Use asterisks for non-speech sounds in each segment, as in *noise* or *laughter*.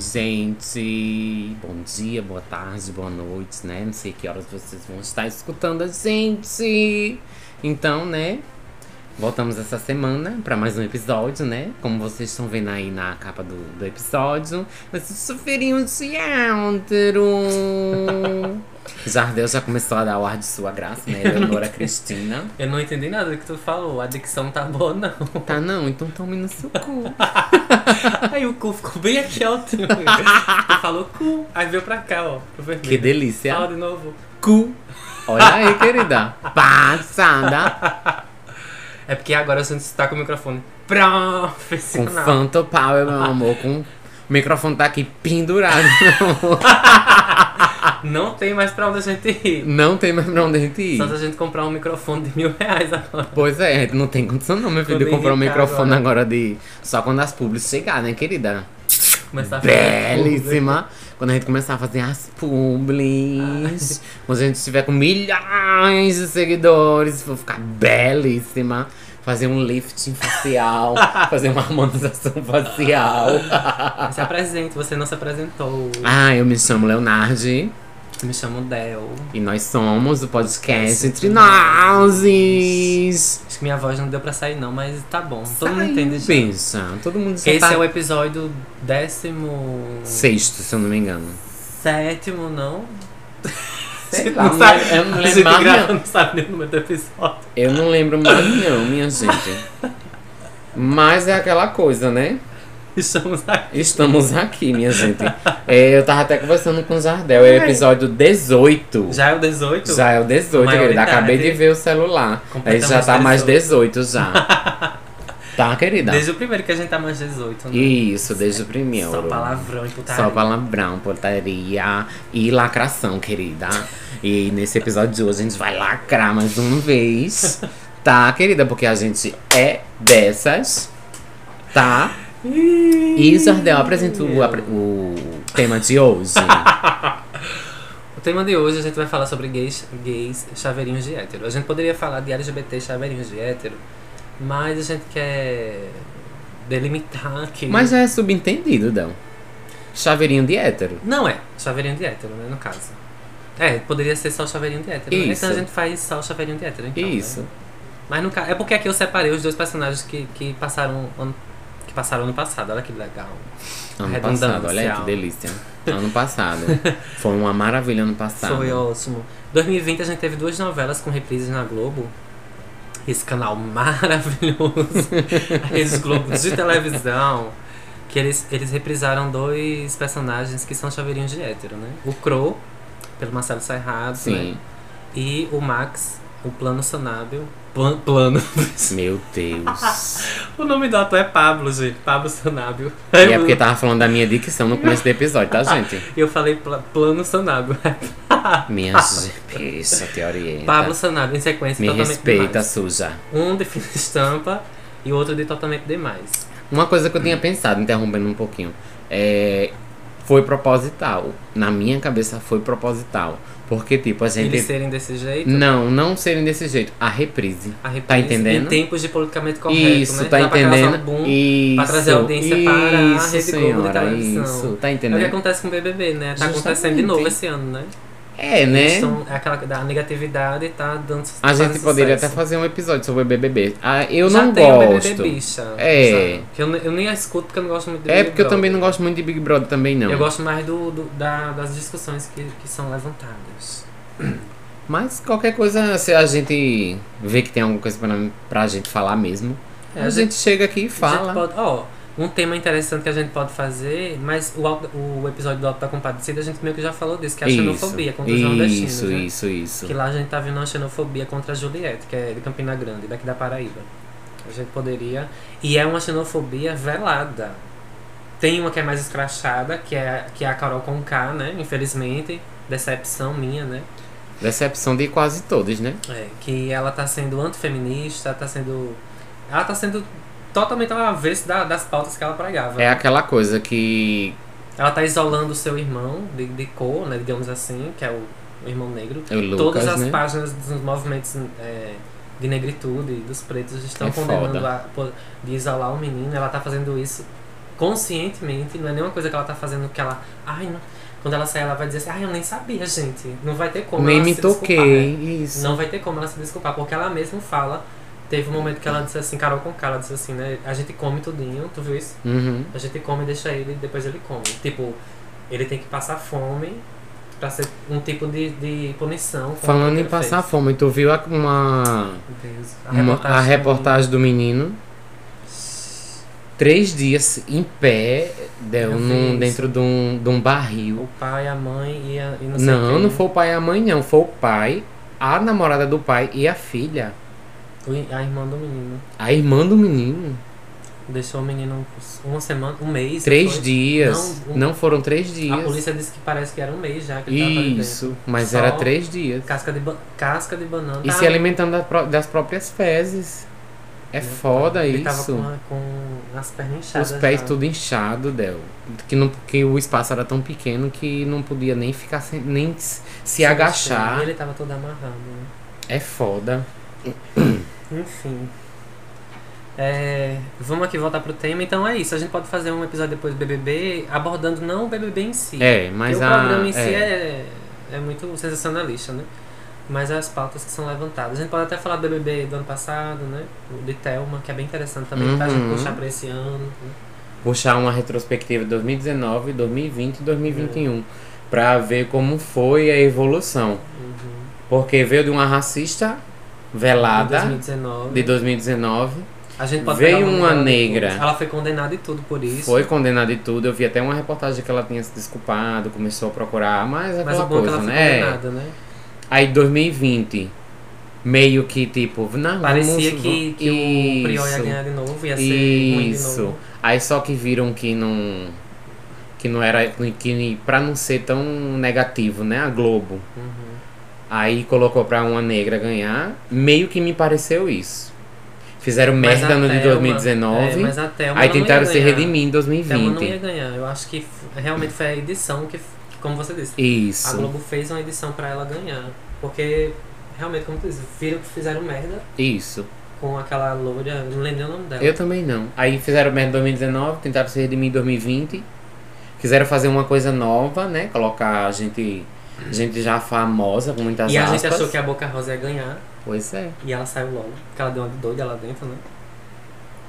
Oi, gente. Bom dia, boa tarde, boa noite, né? Não sei que horas vocês vão estar escutando a gente. Então, né? Voltamos essa semana para mais um episódio, né? Como vocês estão vendo aí na capa do, do episódio, esse soferinho de outro. Jardel já começou a dar o ar de sua graça, né? Eleonora *laughs* Cristina. Eu não entendi nada do que tu falou. A dicção tá boa, não. Tá não? Então tome no seu cu. *laughs* Aí o cu ficou bem aqui alto. Tu falou cu, aí veio pra cá, ó. Pro vermelho. Que delícia. Fala de novo. Cu. Olha aí, querida. Passada. É porque agora gente está com o microfone Com profissional. Phantom Power, meu amor. Com... O microfone tá aqui pendurado. *laughs* Não tem mais pra onde a gente ir. Não tem mais pra onde a gente ir. Só se a gente comprar um microfone de mil reais agora. Pois é, a gente não tem condição não, meu filho, de comprar um indicar microfone agora de... Só quando as publis chegar, né, querida? Começar a fazer Belíssima. Quando a gente começar a fazer as publis. *laughs* Quando a gente estiver com milhões de seguidores, vou ficar belíssima. Fazer um lifting facial. *laughs* fazer uma harmonização facial. Se apresente, você não se apresentou. ah, eu me chamo Leonardi. Me chamo Del. E nós somos o podcast Entre Nozes. Acho que minha voz não deu pra sair, não, mas tá bom. Todo mundo Saiu, entende já. Pensa, todo mundo já Esse tá... é o episódio décimo. Sexto, se eu não me engano. Sétimo, não? Sei lá, não sabe- eu não lembro mais grava, não sabe nem o número do episódio. Eu não lembro mais não, minha gente. Mas é aquela coisa, né? Estamos aqui. Estamos aqui, minha gente. É, eu tava até conversando com o Jardel, é o episódio 18. Já é o 18? Já é o 18, querida. Acabei de ver o celular. Aí já tá mais 18. 18 já. *laughs* Tá, querida? Desde o primeiro que a gente tá mais 18, né? Isso, desde o primeiro. Só palavrão e putaria. Só palavrão, portaria e lacração, querida. E nesse episódio de hoje a gente vai lacrar mais uma vez. *laughs* Tá, querida? Porque a gente é dessas. Tá? E Jardel apresenta o, o tema de hoje. *laughs* O tema de hoje a gente vai falar sobre gays, gays chaveirinhos de hétero. A gente poderia falar de LGBT chaveirinhos de hétero, mas a gente quer delimitar aqui. Mas já é subentendido, Dão. Chaveirinho de hétero. Não é chaveirinho de hétero, né, no caso. É, poderia ser só chaveirinho de hétero. né? Isso. Então a gente faz só chaveirinho de hétero, então. Isso. né? Mas no caso. É porque aqui eu separei os dois personagens que, que passaram ano, que passaram ano passado. Olha que legal. Ano passado, olha que delícia. *laughs* Ano passado. Foi uma maravilha ano passado. Foi ótimo. 2020 a gente teve duas novelas com reprises na Globo. Esse canal maravilhoso. *laughs* Esses Globos de televisão. Que eles, eles reprisaram dois personagens que são chaveirinhos de hétero, né? O Crow, pelo Marcelo Serrado, Sim. né? E o Max, o Plano Sonábil. Plan- plano. Meu Deus. *laughs* o nome do ator é Pablo, gente. Pablo Sonábil. E é porque tava falando da minha dicção no começo do episódio, tá, gente? *laughs* Eu falei pla- Plano Sonábil. *laughs* Minha isso te orienta. Pablo Sonábil, em sequência, Me totalmente respeita, demais. suja. Um de fina estampa e o outro de totalmente demais. Uma coisa que eu tinha pensado, interrompendo um pouquinho, é. Foi proposital. Na minha cabeça foi proposital. Porque, tipo, a gente. Eles serem desse jeito. Não, não serem desse jeito. A reprise. A reprise, Tá entendendo? Em tempos de politicamente correto, Isso, né? tá Dá pra entendendo? um boom isso. pra trazer audiência para a isso, Rede Globo de senhora, televisão. Isso, tá É o que entendendo? acontece com o BBB, né? Tá acontecendo de Justamente. novo esse ano, né? É, né? tão- é aquela da negatividade tá dando A gente fazendo poderia sucesso. até fazer um episódio sobre o BBB. Ah, eu Já não tem o gosto. BBB bicha. É. sabe? Que eu, eu nem a escuto porque eu não gosto muito de É Big porque eu também não gosto muito de Big Brother também, não. Eu gosto mais do, do- da- das discussões que, que são levantadas. *clears throat* Mas qualquer coisa, se a gente vê que tem alguma coisa pra, pra gente falar mesmo, É, a, gente, chega aqui e A gente fala. ó, um tema interessante que a gente pode fazer, mas o, o episódio do Alto da Compadecida a gente meio que já falou disso, que é a xenofobia contra os nordestinos. isso, né? isso, isso. Que lá a gente tá vendo uma xenofobia contra a Juliette, que é de Campina Grande, daqui da Paraíba. A gente poderia. E é uma xenofobia velada. Tem uma que é mais escrachada, que é, que é a Carol Conká, né? Infelizmente. Decepção minha, né? Decepção de quase todos, né? É, que ela tá sendo antifeminista, tá sendo. Ela tá sendo totalmente ao avesso da- das pautas que ela pregava. É aquela coisa que Ela tá isolando o seu irmão de, de cor, né, digamos assim, que é o, o irmão negro. é o Lucas, Todas as né? páginas dos movimentos é, de negritude dos pretos estão É condenando foda. a, de isolar o menino. Ela tá fazendo isso conscientemente, não é nenhuma coisa que ela tá fazendo que ela. Ai, não. Quando ela sair, ela vai dizer assim, ai, eu nem sabia, gente. Não vai ter como Nem ela me se desculpar, toquei. né? Isso. Não vai ter como ela se desculpar, porque ela mesma fala. Teve um momento que ela disse assim, Carol com cara, ela disse assim, né? A gente come tudinho, tu viu isso? Uhum. A gente come e deixa ele, depois ele come. Tipo, ele tem que passar fome pra ser um tipo de, de punição. Falando em passar fez. fome, tu viu a- uma, Deus. uma- a reportagem do menino? Três dias em pé, deu num, dentro de um, de um barril. O pai, a mãe e, a, e não sei Não, quem. não foi o pai e a mãe, não. Foi o pai, a namorada do pai e a filha. A irmã do menino. A irmã do menino. Deixou o menino uma semana, um mês. Três foi? dias. Não, Não, um- foram três A dias. polícia disse que parece que era um mês já que ele tava Isso, mas Só era três dias. Casca de, casca de banana. E Tava- se alimentando da pró- das próprias fezes. É foda ele tava isso. com, a- com as pernas inchadas. Os pés já. tudo inchado, Del. Que, não, que o espaço era tão pequeno que não podia nem ficar sem, nem se, se agachar. Ele tava todo amarrado. né? É foda. *coughs* Enfim. É, vamos aqui voltar pro tema. Então é isso. A gente pode fazer um episódio depois do BBB abordando não o BBB em si. É, mas a. o programa em si é. é, é muito sensacionalista, né? Mas as pautas que são levantadas. A gente pode até falar do BBB do ano passado, né? O de Thelma, que é bem interessante também, pra gente Uhum. puxar pra esse ano. né? Puxar uma retrospectiva de 2019, 2020 e 2021. Pra ver como foi a evolução. Uhum. Porque veio de uma racista Velada 2019. de 2019. A gente pode veio uma negra. depois. Ela foi condenada e tudo por isso. Foi condenada e tudo. Eu vi até uma reportagem que ela tinha se desculpado, começou a procurar aquela Mas o bom é coisa, né? condenada, né? Aí 2020, meio que tipo, não, Parecia vamos, que, que o Priol ia Isso. ganhar de novo, ia ser ruim de Isso. novo. Aí só que viram que não que não era que para não ser tão negativo, né, a Globo. Uhum. Aí colocou pra uma negra ganhar, meio que me pareceu isso. Fizeram Mas merda a no de Thelma- 2019. é, a aí tentaram se redimir em Thelma não ia 2020. ganhar. Eu acho que realmente foi a edição que, como você disse, a Isso. Globo fez uma edição pra ela ganhar. Porque, realmente, como tu disse, viram que fizeram merda Isso. com aquela loura, não lembro o nome dela. Eu também não. Aí fizeram merda em 2019, tentaram se redimir em 2020. Quiseram fazer uma coisa nova, né? Colocar a gente, gente já famosa, com muitas e a aspas. gente achou que a Boca Rosa ia ganhar. Pois é. E ela saiu logo. Porque ela deu uma de doida lá dentro, né?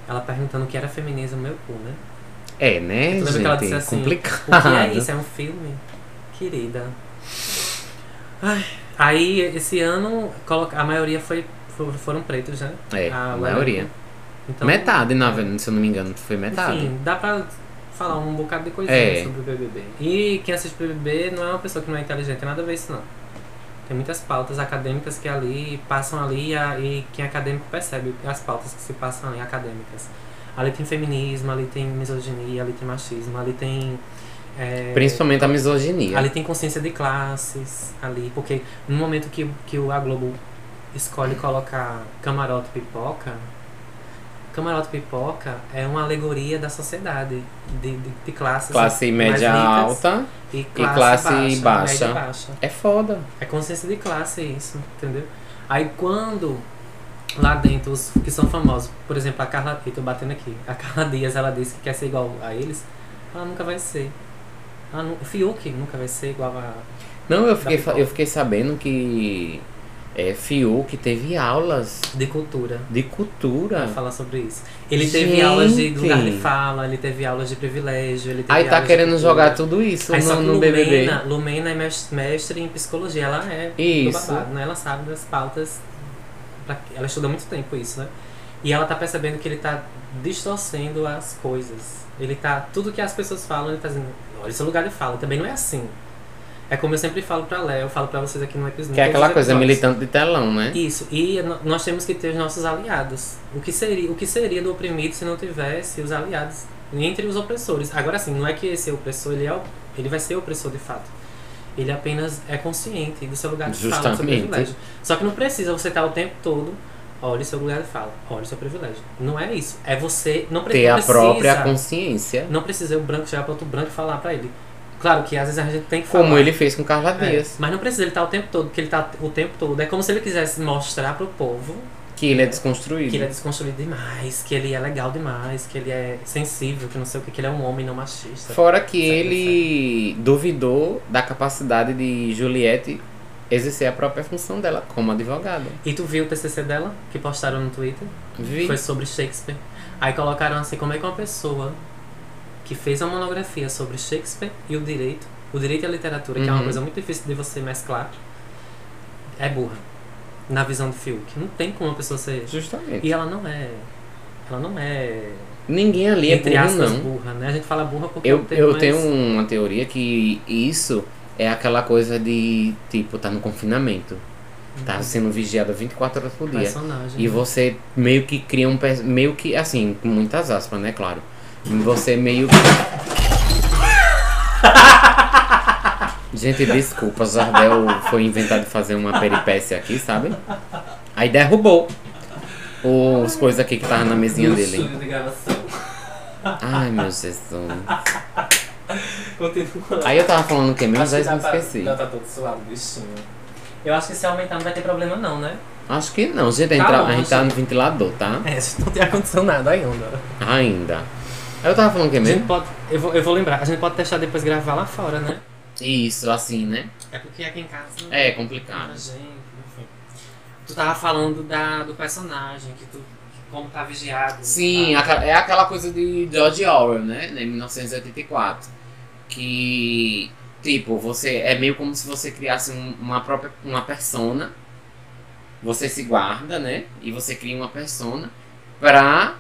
Ela perguntando o que era feminismo no meu cu, né? É, né, lembra que ela disse gente? assim, Complicado. O que é isso? É um filme? Querida. Ai, aí, esse ano, a maioria foi, for- foram pretos, né? É, A a maioria. Então, metade, na verdade, se eu não me engano, foi metade. Enfim, dá pra falar um bocado de coisinha É. sobre o BBB. E quem assiste BBB não é uma pessoa que não é inteligente, tem nada a ver isso não. Tem muitas pautas acadêmicas que ali passam ali a- e quem é acadêmico percebe as pautas que se passam ali acadêmicas. Ali tem feminismo, ali tem misoginia, ali tem machismo, ali tem. é, Principalmente a misoginia. Ali tem consciência de classes, ali, porque no momento que, que o- a Globo escolhe colocar camarote pipoca, camarote pipoca é uma alegoria da sociedade, de, de, de classes Classe média alta. e classe, classe baixa, baixa. baixa. É foda. É consciência de classe isso, entendeu? Aí quando lá dentro os que são famosos, por exemplo, a Carla, eu tô batendo aqui, a Carla Dias, ela disse que quer ser igual a eles, ela nunca vai ser. Ela Fiuk nunca vai ser igual a Não, eu fiquei, eu fiquei sabendo que é, Fiuk teve aulas de cultura. de cultura. Pra falar sobre isso. Ele teve Gente. aulas de lugar de fala, ele teve aulas de privilégio, ele teve Aí tá querendo jogar tudo isso Aí só no, que no Lumena, BBB. Lumena é mes- mestre em psicologia, ela é Isso. do babado, né? Ela sabe das pautas, pra- ela estuda muito tempo isso, né? E ela tá percebendo que ele tá distorcendo as coisas. Ele tá, tudo que as pessoas falam, ele tá dizendo, olha, esse é lugar de fala, também não é assim. É como eu sempre falo pra Léo, eu falo pra vocês aqui no episódio. Que é aquela coisa militante de telão, né? Isso, e nós temos que ter os nossos aliados. O que seria, o que seria do oprimido se não tivesse os aliados entre os opressores? Agora sim, não é que esse opressor ele, é, ele vai ser opressor de fato. Ele apenas é consciente do seu lugar de fala, do seu Justamente. privilégio. Só que não precisa você estar o tempo todo, olha o seu lugar de fala, olha o seu privilégio. Não é isso. É você não, pre- Ter a precisa. própria consciência. Não precisa o branco chegar para outro branco e falar para ele. Claro que às vezes a gente tem que Como falar. ele fez com Carla É, Dias. mas não precisa ele estar o tempo todo, porque ele tá o tempo todo. É como se ele quisesse mostrar pro povo Que ele é desconstruído. Que ele é desconstruído demais, que ele é legal demais, que ele é sensível, que não sei o que, que ele é um homem não machista. Fora que Certo, ele duvidou da capacidade de Juliette exercer a própria função dela como advogada. E tu viu o TCC dela, que postaram no Twitter? Vi. Foi sobre Shakespeare. Aí colocaram assim, como é que uma pessoa que fez uma monografia sobre Shakespeare e o direito, o direito e a literatura, que é uma Uhum. coisa muito difícil de você mesclar, é burra. Na visão do Fiuk. Não tem como uma pessoa ser... Justamente. E ela não é... Ela não é... Ninguém ali é entre burro, aspas, não. burra, né? A gente fala burra porque Eu, é um eu mais- tenho uma teoria que isso é aquela coisa de, tipo, tá no confinamento. Tá sendo vigiado 24 horas por dia. personagem. E você meio que cria um. Meio que, assim, com muitas aspas, né? Claro. Você meio que. *laughs* Gente, desculpa, Jardel foi inventado fazer uma peripécia aqui, sabe? Aí derrubou os coisas aqui que tava na mesinha No dele. estúdio de gravação. Ai, meu Jesus. Aí eu tava falando o que mesmo? Já me pra- esqueci. Não, tá todo suado, bichinho. Eu acho que se aumentar não vai ter problema não, né? Acho que não, gente. A gente, Tá tá, bom, a gente tá no ventilador, tá? É, a gente não tem ar-condicionado ainda. Ainda. Eu tava falando que A gente mesmo? pode, eu, vou, eu vou lembrar, a gente pode testar depois gravar lá fora, né? Isso, assim, né? É porque aqui em casa... É complicado. gente, enfim. Tu tava falando da, do personagem, que tu... Como tá vigiado. Sim, tá? é aquela coisa de George Orwell, né? Em 1984. Que, tipo, você é meio como se você criasse um- uma própria uma persona. Você se guarda, né? E você cria uma persona pra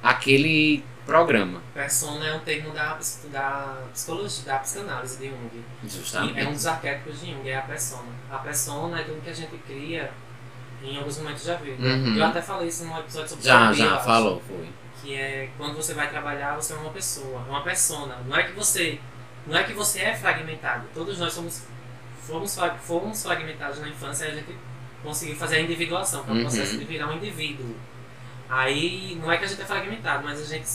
aquele programa. Persona é um termo da, da psicologia, da psicanálise de Jung. E é um Justamente. dos arquétipos de Jung, é a persona. A persona é tudo que a gente cria em alguns momentos da vida. Uhum. Eu até falei isso num episódio sobre Já, terapia, já, acho. falou, foi. Que é quando você vai trabalhar, você é uma pessoa, é uma persona. Não é que você, não é que você é fragmentado. Todos nós somos fomos, fomos fragmentados na infância e a gente conseguiu fazer a individuação, que é o Uhum. processo de virar um indivíduo. Aí não é que a gente é fragmentado, mas a gente,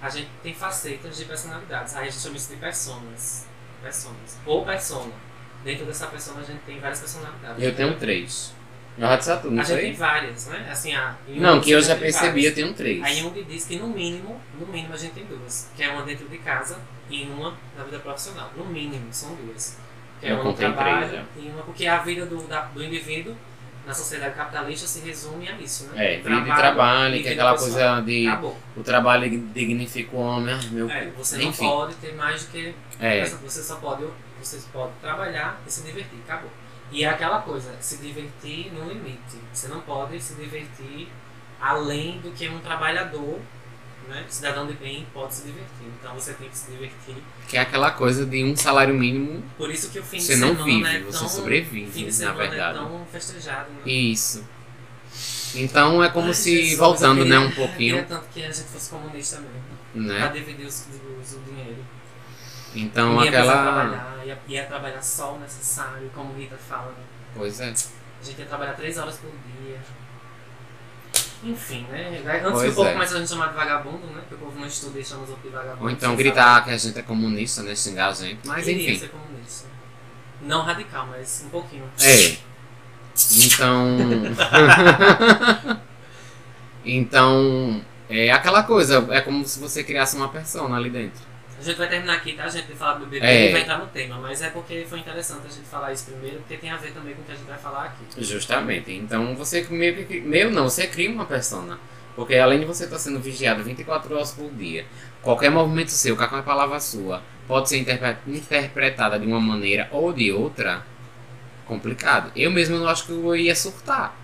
a gente tem facetas de personalidades. Aí a gente chama isso de personas. Personas. Ou persona. Dentro dessa persona a gente tem várias personalidades. Eu tenho três. Eu já disse tudo, não A gente tem várias, né? Assim, a, em Não, que eu já percebi, várias. eu tenho três. Aí Jung diz que no mínimo, no mínimo a gente tem duas. Que é uma dentro de casa e uma na vida profissional. No mínimo, são duas. Que é Eu uma no contei trabalho três, e uma porque a vida do, da- do indivíduo na sociedade capitalista se resume a isso, né? É, vida e trabalho, e que é aquela coisa de Acabou. o trabalho dignifica o homem, ah, meu É, você não Enfim. pode ter mais do que. É, Você só pode. Você pode trabalhar e se divertir. Acabou. E é aquela coisa, se divertir no limite. Você não pode se divertir além do que um trabalhador, né? Cidadão de bem pode se divertir. Então você tem que se divertir. que é aquela coisa de um salário mínimo. Por isso que o fim Você de não semana vive, é você tão, sobrevive, fim de na verdade. é tão festejado, né? Isso. Então é como Ai, se, Jesus, voltando eu né, queria- um Eu queria pouquinho, tanto que a gente fosse comunista mesmo. Pra né? dividir os, os, o dinheiro. Então ia aquela. trabalhar, ia, ia trabalhar só o necessário, como Rita fala. né? Pois é. A gente ia trabalhar três horas por dia. Enfim, né? Antes Pois que o povo é. comece a gente chamar de vagabundo, né? Porque o povo não estuda e chama os outros de vagabundo. Ou então gritar saber. que a gente é comunista, né? Xingar a gente. Mas Queria enfim. ser comunista. Não radical, mas um pouquinho. É. Então. *laughs* então. É aquela coisa, é como se você criasse uma persona ali dentro. A gente vai terminar aqui, tá, gente? De falar do BBB É. e vai entrar no tema. Mas é porque foi interessante a gente falar isso primeiro, porque tem a ver também com o que a gente vai falar aqui. Justamente. Então você meio que. Meio não, você cria uma persona. Porque além de você estar sendo vigiado 24 horas por dia, qualquer movimento seu, qualquer palavra sua, pode ser interpre- interpretada de uma maneira ou de outra, complicado. Eu mesmo não acho que eu ia surtar.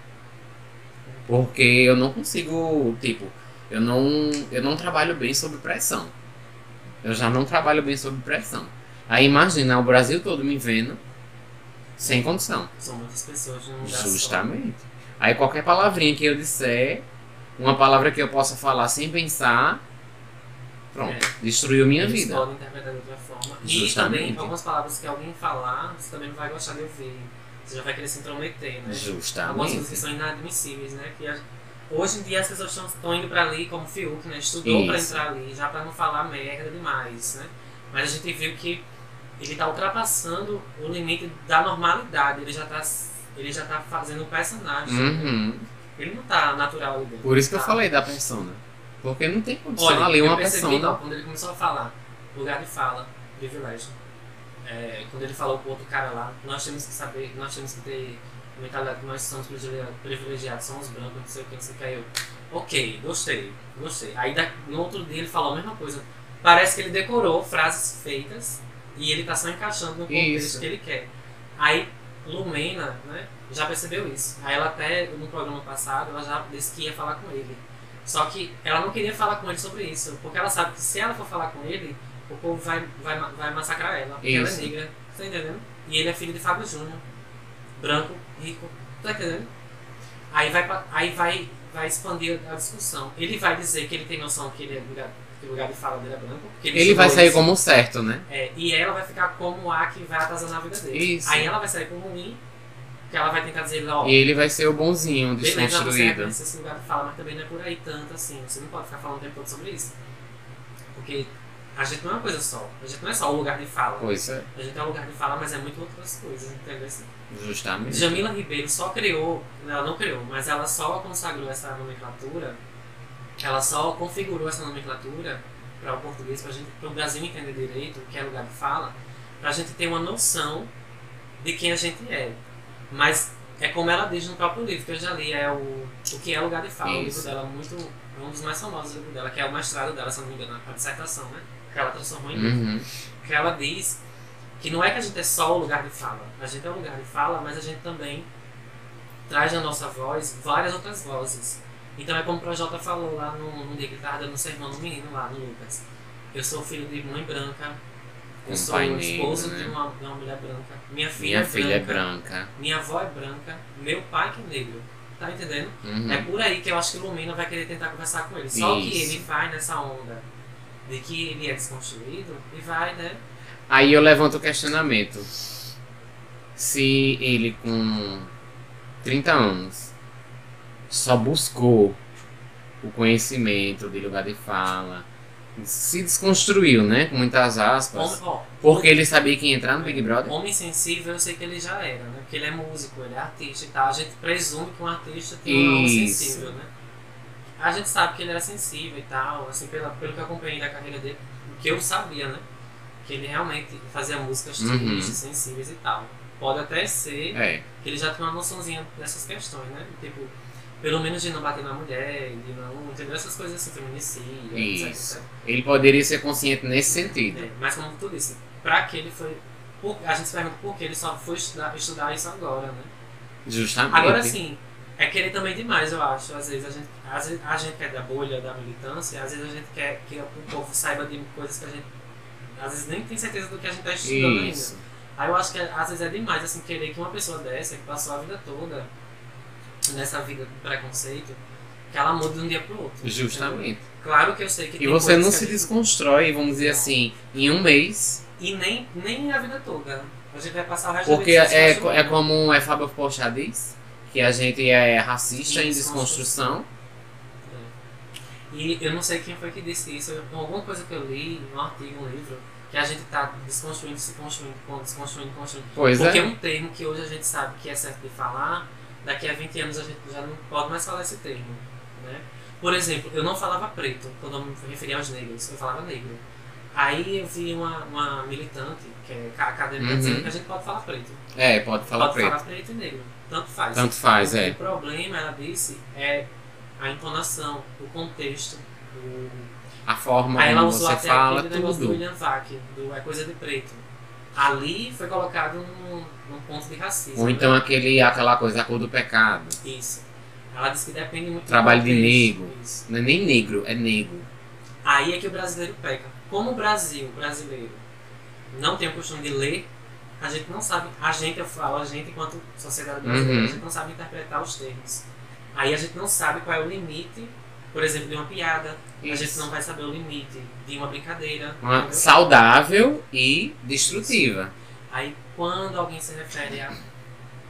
Porque eu não consigo, tipo, eu não, eu não trabalho bem sob pressão. Eu já não trabalho bem sob pressão. Aí imagina o Brasil todo me vendo sem condição. São muitas pessoas num lugar só. Justamente. Aí qualquer palavrinha que eu disser, uma palavra que eu possa falar sem pensar, pronto, É. destruiu minha Eles vida. podem interpretar de outra forma. E Justamente. também, algumas palavras que alguém falar, você também não vai gostar de ouvir. Você já vai querer se intrometer, né? Algumas coisas que Justamente. são inadmissíveis, né? Que a- hoje em dia as pessoas estão- indo pra ali como Fiuk, né? Estudou pra Isso. entrar ali, já pra não falar merda demais, né? Mas a gente viu que ele tá ultrapassando o limite da normalidade. Ele já tá, ele já tá fazendo um personagem. né? Uhum. Ele não tá natural ali dentro. Por isso que eu Tá. falei da persona. Porque não tem condição Olha, ali eu uma percebi, persona. quando ele começou a falar, lugar de fala, privilégio. É, quando ele falou pro outro cara lá, nós temos que saber, nós temos que ter mentalidade que nós somos privilegiados, privilegiados somos brancos, não sei o que, não sei o que. Aí eu, ok, gostei, gostei. Aí no outro dia ele falou a mesma coisa. Parece que ele decorou frases feitas e ele tá só encaixando no contexto Isso. que ele quer. Aí Lumena, né, já percebeu isso. Aí ela até, no programa passado, ela já disse que ia falar com ele. Só que ela não queria falar com ele sobre isso, porque ela sabe que se ela for falar com ele, o povo vai, vai, vai massacrar ela, porque ela é Isso. negra, tá entendendo? E ele é filho de Fábio Júnior, branco, rico, tá entendendo? Aí vai, aí vai, vai expandir a discussão. Ele vai dizer que ele tem noção que ele é lugar, que o lugar de fala dele é branco. porque Ele vai sair isso. como certo, né? É, e ela vai ficar como a que vai atazanar a vida dele. Isso. Aí ela vai sair como ruim, que ela vai tentar dizer, ó, E ele vai ser o bonzinho, beleza, você desconstruído. reconhece esse lugar de fala, mas também não é por aí tanto assim. Você não pode ficar falando o tempo todo sobre isso. Porque a gente não é uma coisa só. A gente não é só o lugar de fala. Pois é, A gente é o lugar de fala, mas é muito outras coisas, entendeu? Justamente. Jamila Ribeiro só criou, ela não criou, mas ela só consagrou essa nomenclatura, ela só configurou essa nomenclatura para o português, para o Brasil entender direito o que é lugar de fala, para a gente ter uma noção de quem a gente é. Mas é como ela diz no próprio livro que eu já li, é o, o que é lugar de fala. O livro Isso. dela é muito, é um dos mais famosos do livro dela, que é o mestrado dela, se não me engano, a dissertação, né? Que ela transformou em livro Uhum. que ela diz que não é que a gente é só o lugar de fala. A gente é o lugar de fala, mas a gente também traz na nossa voz várias outras vozes. Então é como o Projota falou lá no, no dia que ele estava dando um sermão no menino lá, no Lucas. Eu sou filho de mãe branca. Eu Um sou pai esposo negro, de, né? uma, de uma mulher branca. Minha filha, Minha é, filha é branca, branca. Minha avó é branca. Meu pai que é negro. Tá entendendo? Uhum. É por aí que eu acho que o Lumina vai querer tentar conversar com ele. Só que Isso. ele vai nessa onda de que ele é desconstruído e vai, né? Aí eu levanto o questionamento. Se ele com 30 anos só buscou o conhecimento de lugar de fala, se desconstruiu, né? Com muitas aspas. Homem, ó, Porque ele sabia que ia entrar no Big Brother? Homem sensível, eu sei que ele já era, né? Porque ele é músico, ele é artista e tal. A gente presume que um artista tem uma alma Isso. sensível, né? A gente sabe que ele era sensível e tal, assim, pela, pelo que eu acompanhei da carreira dele, o que eu sabia, né? Que ele realmente fazia músicas Uhum. tristes, sensíveis e tal. Pode até ser É. que ele já tem uma noçãozinha dessas questões, né? Tipo, pelo menos de não bater na mulher, de não. Entendeu? Essas coisas assim, feminicídio, etc, Isso. etc. Ele poderia ser consciente nesse sentido. É, mas como tu disse, pra que ele foi. por- a gente se pergunta por que ele só foi estudar, estudar isso agora, né? Justamente. Agora sim, é querer também demais, eu acho. Às vezes a gente, às vezes a gente quer da bolha, da militância, às vezes a gente quer que o povo saiba de coisas que a gente. Às vezes nem tem certeza do que a gente está estudando Isso. ainda. Aí eu acho que às vezes é demais assim querer que uma pessoa dessa, que passou a vida toda nessa vida de preconceito, que ela mude de um dia pro outro. entendeu? Justamente. Claro que eu sei que E você não se desconstrói, vamos dizer assim, em um mês. E nem, nem a vida toda. A gente vai passar o resto Porque da vida é, é como é Fábio Pochá diz, que a gente é racista em desconstrução. E eu não sei quem foi que disse isso, alguma coisa que eu li, um artigo, um livro, que a gente está desconstruindo, se construindo, con- desconstruindo, construindo. Pois Porque é. um termo que hoje a gente sabe que é certo de falar, daqui a 20 anos a gente já não pode mais falar esse termo. Né? Por exemplo, eu não falava preto quando eu me referia aos negros, eu falava negro. Aí eu vi uma, uma militante, que é ca- acadêmica, Uhum. dizendo que a gente pode falar preto. É, pode falar pode preto. falar preto e negro. Tanto faz. Tanto faz, o, é. O problema, ela disse, é a entonação, o contexto, o... A forma Aí ela como você até fala, negócio do tudo. William Vac, do É Coisa de Preto. Ali foi colocado num, num ponto de racismo. Ou né? então aquele, aquela coisa, a cor do pecado. Isso. Ela disse que depende muito do Trabalho de negro. Isso. Não é nem negro, é negro. Aí é que o brasileiro peca. Como o Brasil, o brasileiro, não tem o costume de ler, a gente não sabe, a gente, eu falo, a gente enquanto sociedade brasileira, Uhum. a gente não sabe interpretar os termos. Aí a gente não sabe qual é o limite, por exemplo, de uma piada. A gente Isso. não vai saber o limite de uma brincadeira. Uma entendeu? saudável e destrutiva. Aí quando alguém se refere a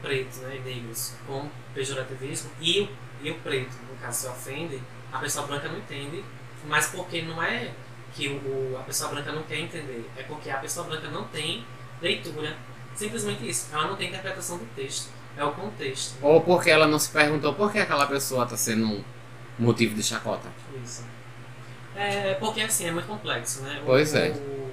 pretos né, e negros com pejorativismo e o, e o preto, no caso, se ofende, a pessoa branca não entende, mas porque não é que o, a pessoa branca não quer entender, é porque a pessoa branca não tem leitura. Simplesmente isso, ela não tem interpretação do texto. É o contexto. Ou porque ela não se perguntou por que aquela pessoa tá sendo motivo de chacota. Isso. É, porque assim, é muito complexo, né? O- Pois é. o-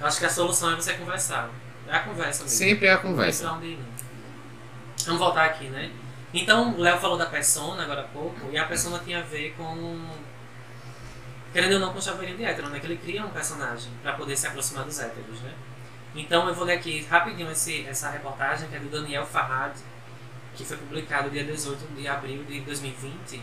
o- acho que a solução é você conversar. É a conversa mesmo. Sempre é a conversa. onde. Vamos voltar aqui, né? Então, o Léo falou da persona agora há pouco, e a persona tinha a ver com. Querendo ou não, com o chaveirinho de hétero, né? Que ele cria um personagem pra poder se aproximar dos héteros, né? Então, eu vou ler aqui rapidinho esse, essa reportagem que é do Daniel Farhad, que foi publicado dia 18 de abril de 2020.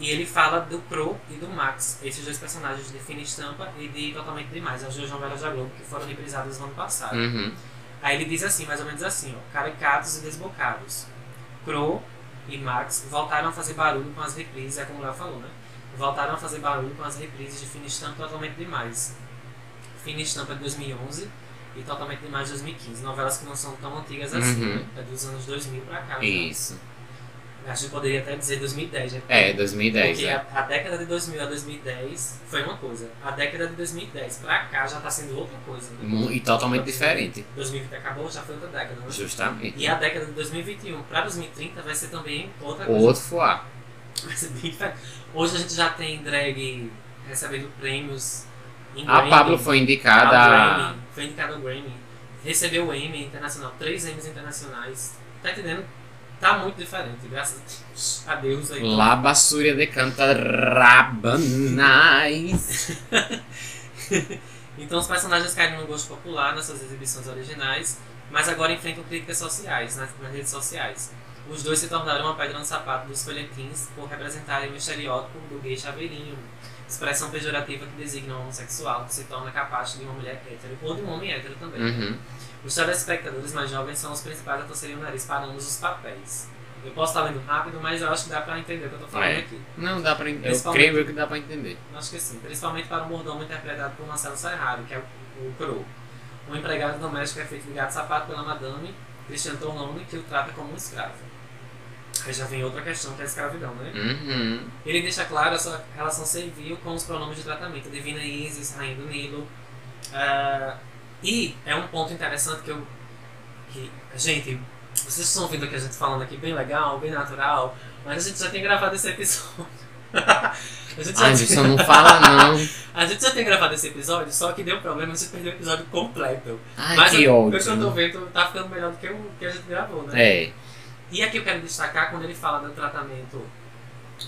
E ele fala do Crow e do Max, esses dois personagens de Fina Estampa e de Totalmente Demais, as duas novelas da Globo que foram reprisadas no ano passado. Uhum. Aí ele diz assim, mais ou menos assim, ó, caricatos e desbocados. Crow e Max voltaram a fazer barulho com as reprises, é como o Léo falou, né? Voltaram a fazer barulho com as reprises de Fina Estampa totalmente demais. Fina Estampa de 2011 e Totalmente Demais de 2015. Novelas que não são tão antigas assim, Uhum. né? É dos anos 2000 pra cá. já. Isso. Acho que poderia até dizer 2010, né? É, 2010. Porque é. a, a década de 2000 a 2010 foi uma coisa. A década de 2010 pra cá já tá sendo outra coisa. Né? E totalmente diferente. 2020 acabou, já foi outra década, né? Justamente. E a década de 2021 para 2030 vai ser também outra coisa. Outro fuá. Vai ser bem diferente. Hoje a gente já tem drag recebendo prêmios em A Grammy. Pablo foi indicada. Grammy, foi indicada ao Grammy. Recebeu o Emmy internacional, três Emmys internacionais. Tá entendendo? Tá muito diferente, graças a Deus aí. La basura de canta rabanais. *laughs* Então os personagens caíram no gosto popular nas suas exibições originais, mas agora enfrentam críticas sociais nas, nas redes sociais. Os dois se tornaram uma pedra no sapato dos folhetins por representarem o estereótipo do gay chaveirinho, expressão pejorativa que designa um homossexual que se torna capaz de uma mulher hétero ou de um homem hétero também. Uhum. Os telespectadores mais jovens são os principais a torcerem o nariz para ambos os papéis. Eu posso estar lendo rápido, mas eu acho que dá pra entender o que eu tô falando É. aqui. Não, dá pra entender. Eu creio que dá pra entender. Acho que sim. Principalmente para o mordomo interpretado por Marcelo Serraro, que é o, o Crow. O empregado doméstico é feito de gato sapato pela madame Cristiane Tornone, que o trata como um escravo. Aí já vem outra questão, que é a escravidão, né? Uhum. Ele deixa claro a sua relação servil com os pronomes de tratamento. Divina Isis, Rainha do Nilo. Ah, e é um ponto interessante que eu... Que, gente, vocês estão ouvindo aqui a gente falando aqui bem legal, bem natural, mas a gente já tem gravado esse episódio. *laughs* a gente já Ai, tinha- não fala não. *laughs* a gente já tem gravado esse episódio, só que deu problema, a gente perdeu o episódio completo. Ai, Mas que eu, ódio. pelo que eu tô vendo, tá ficando melhor do que o que a gente gravou, né? É. E aqui eu quero destacar, quando ele fala do tratamento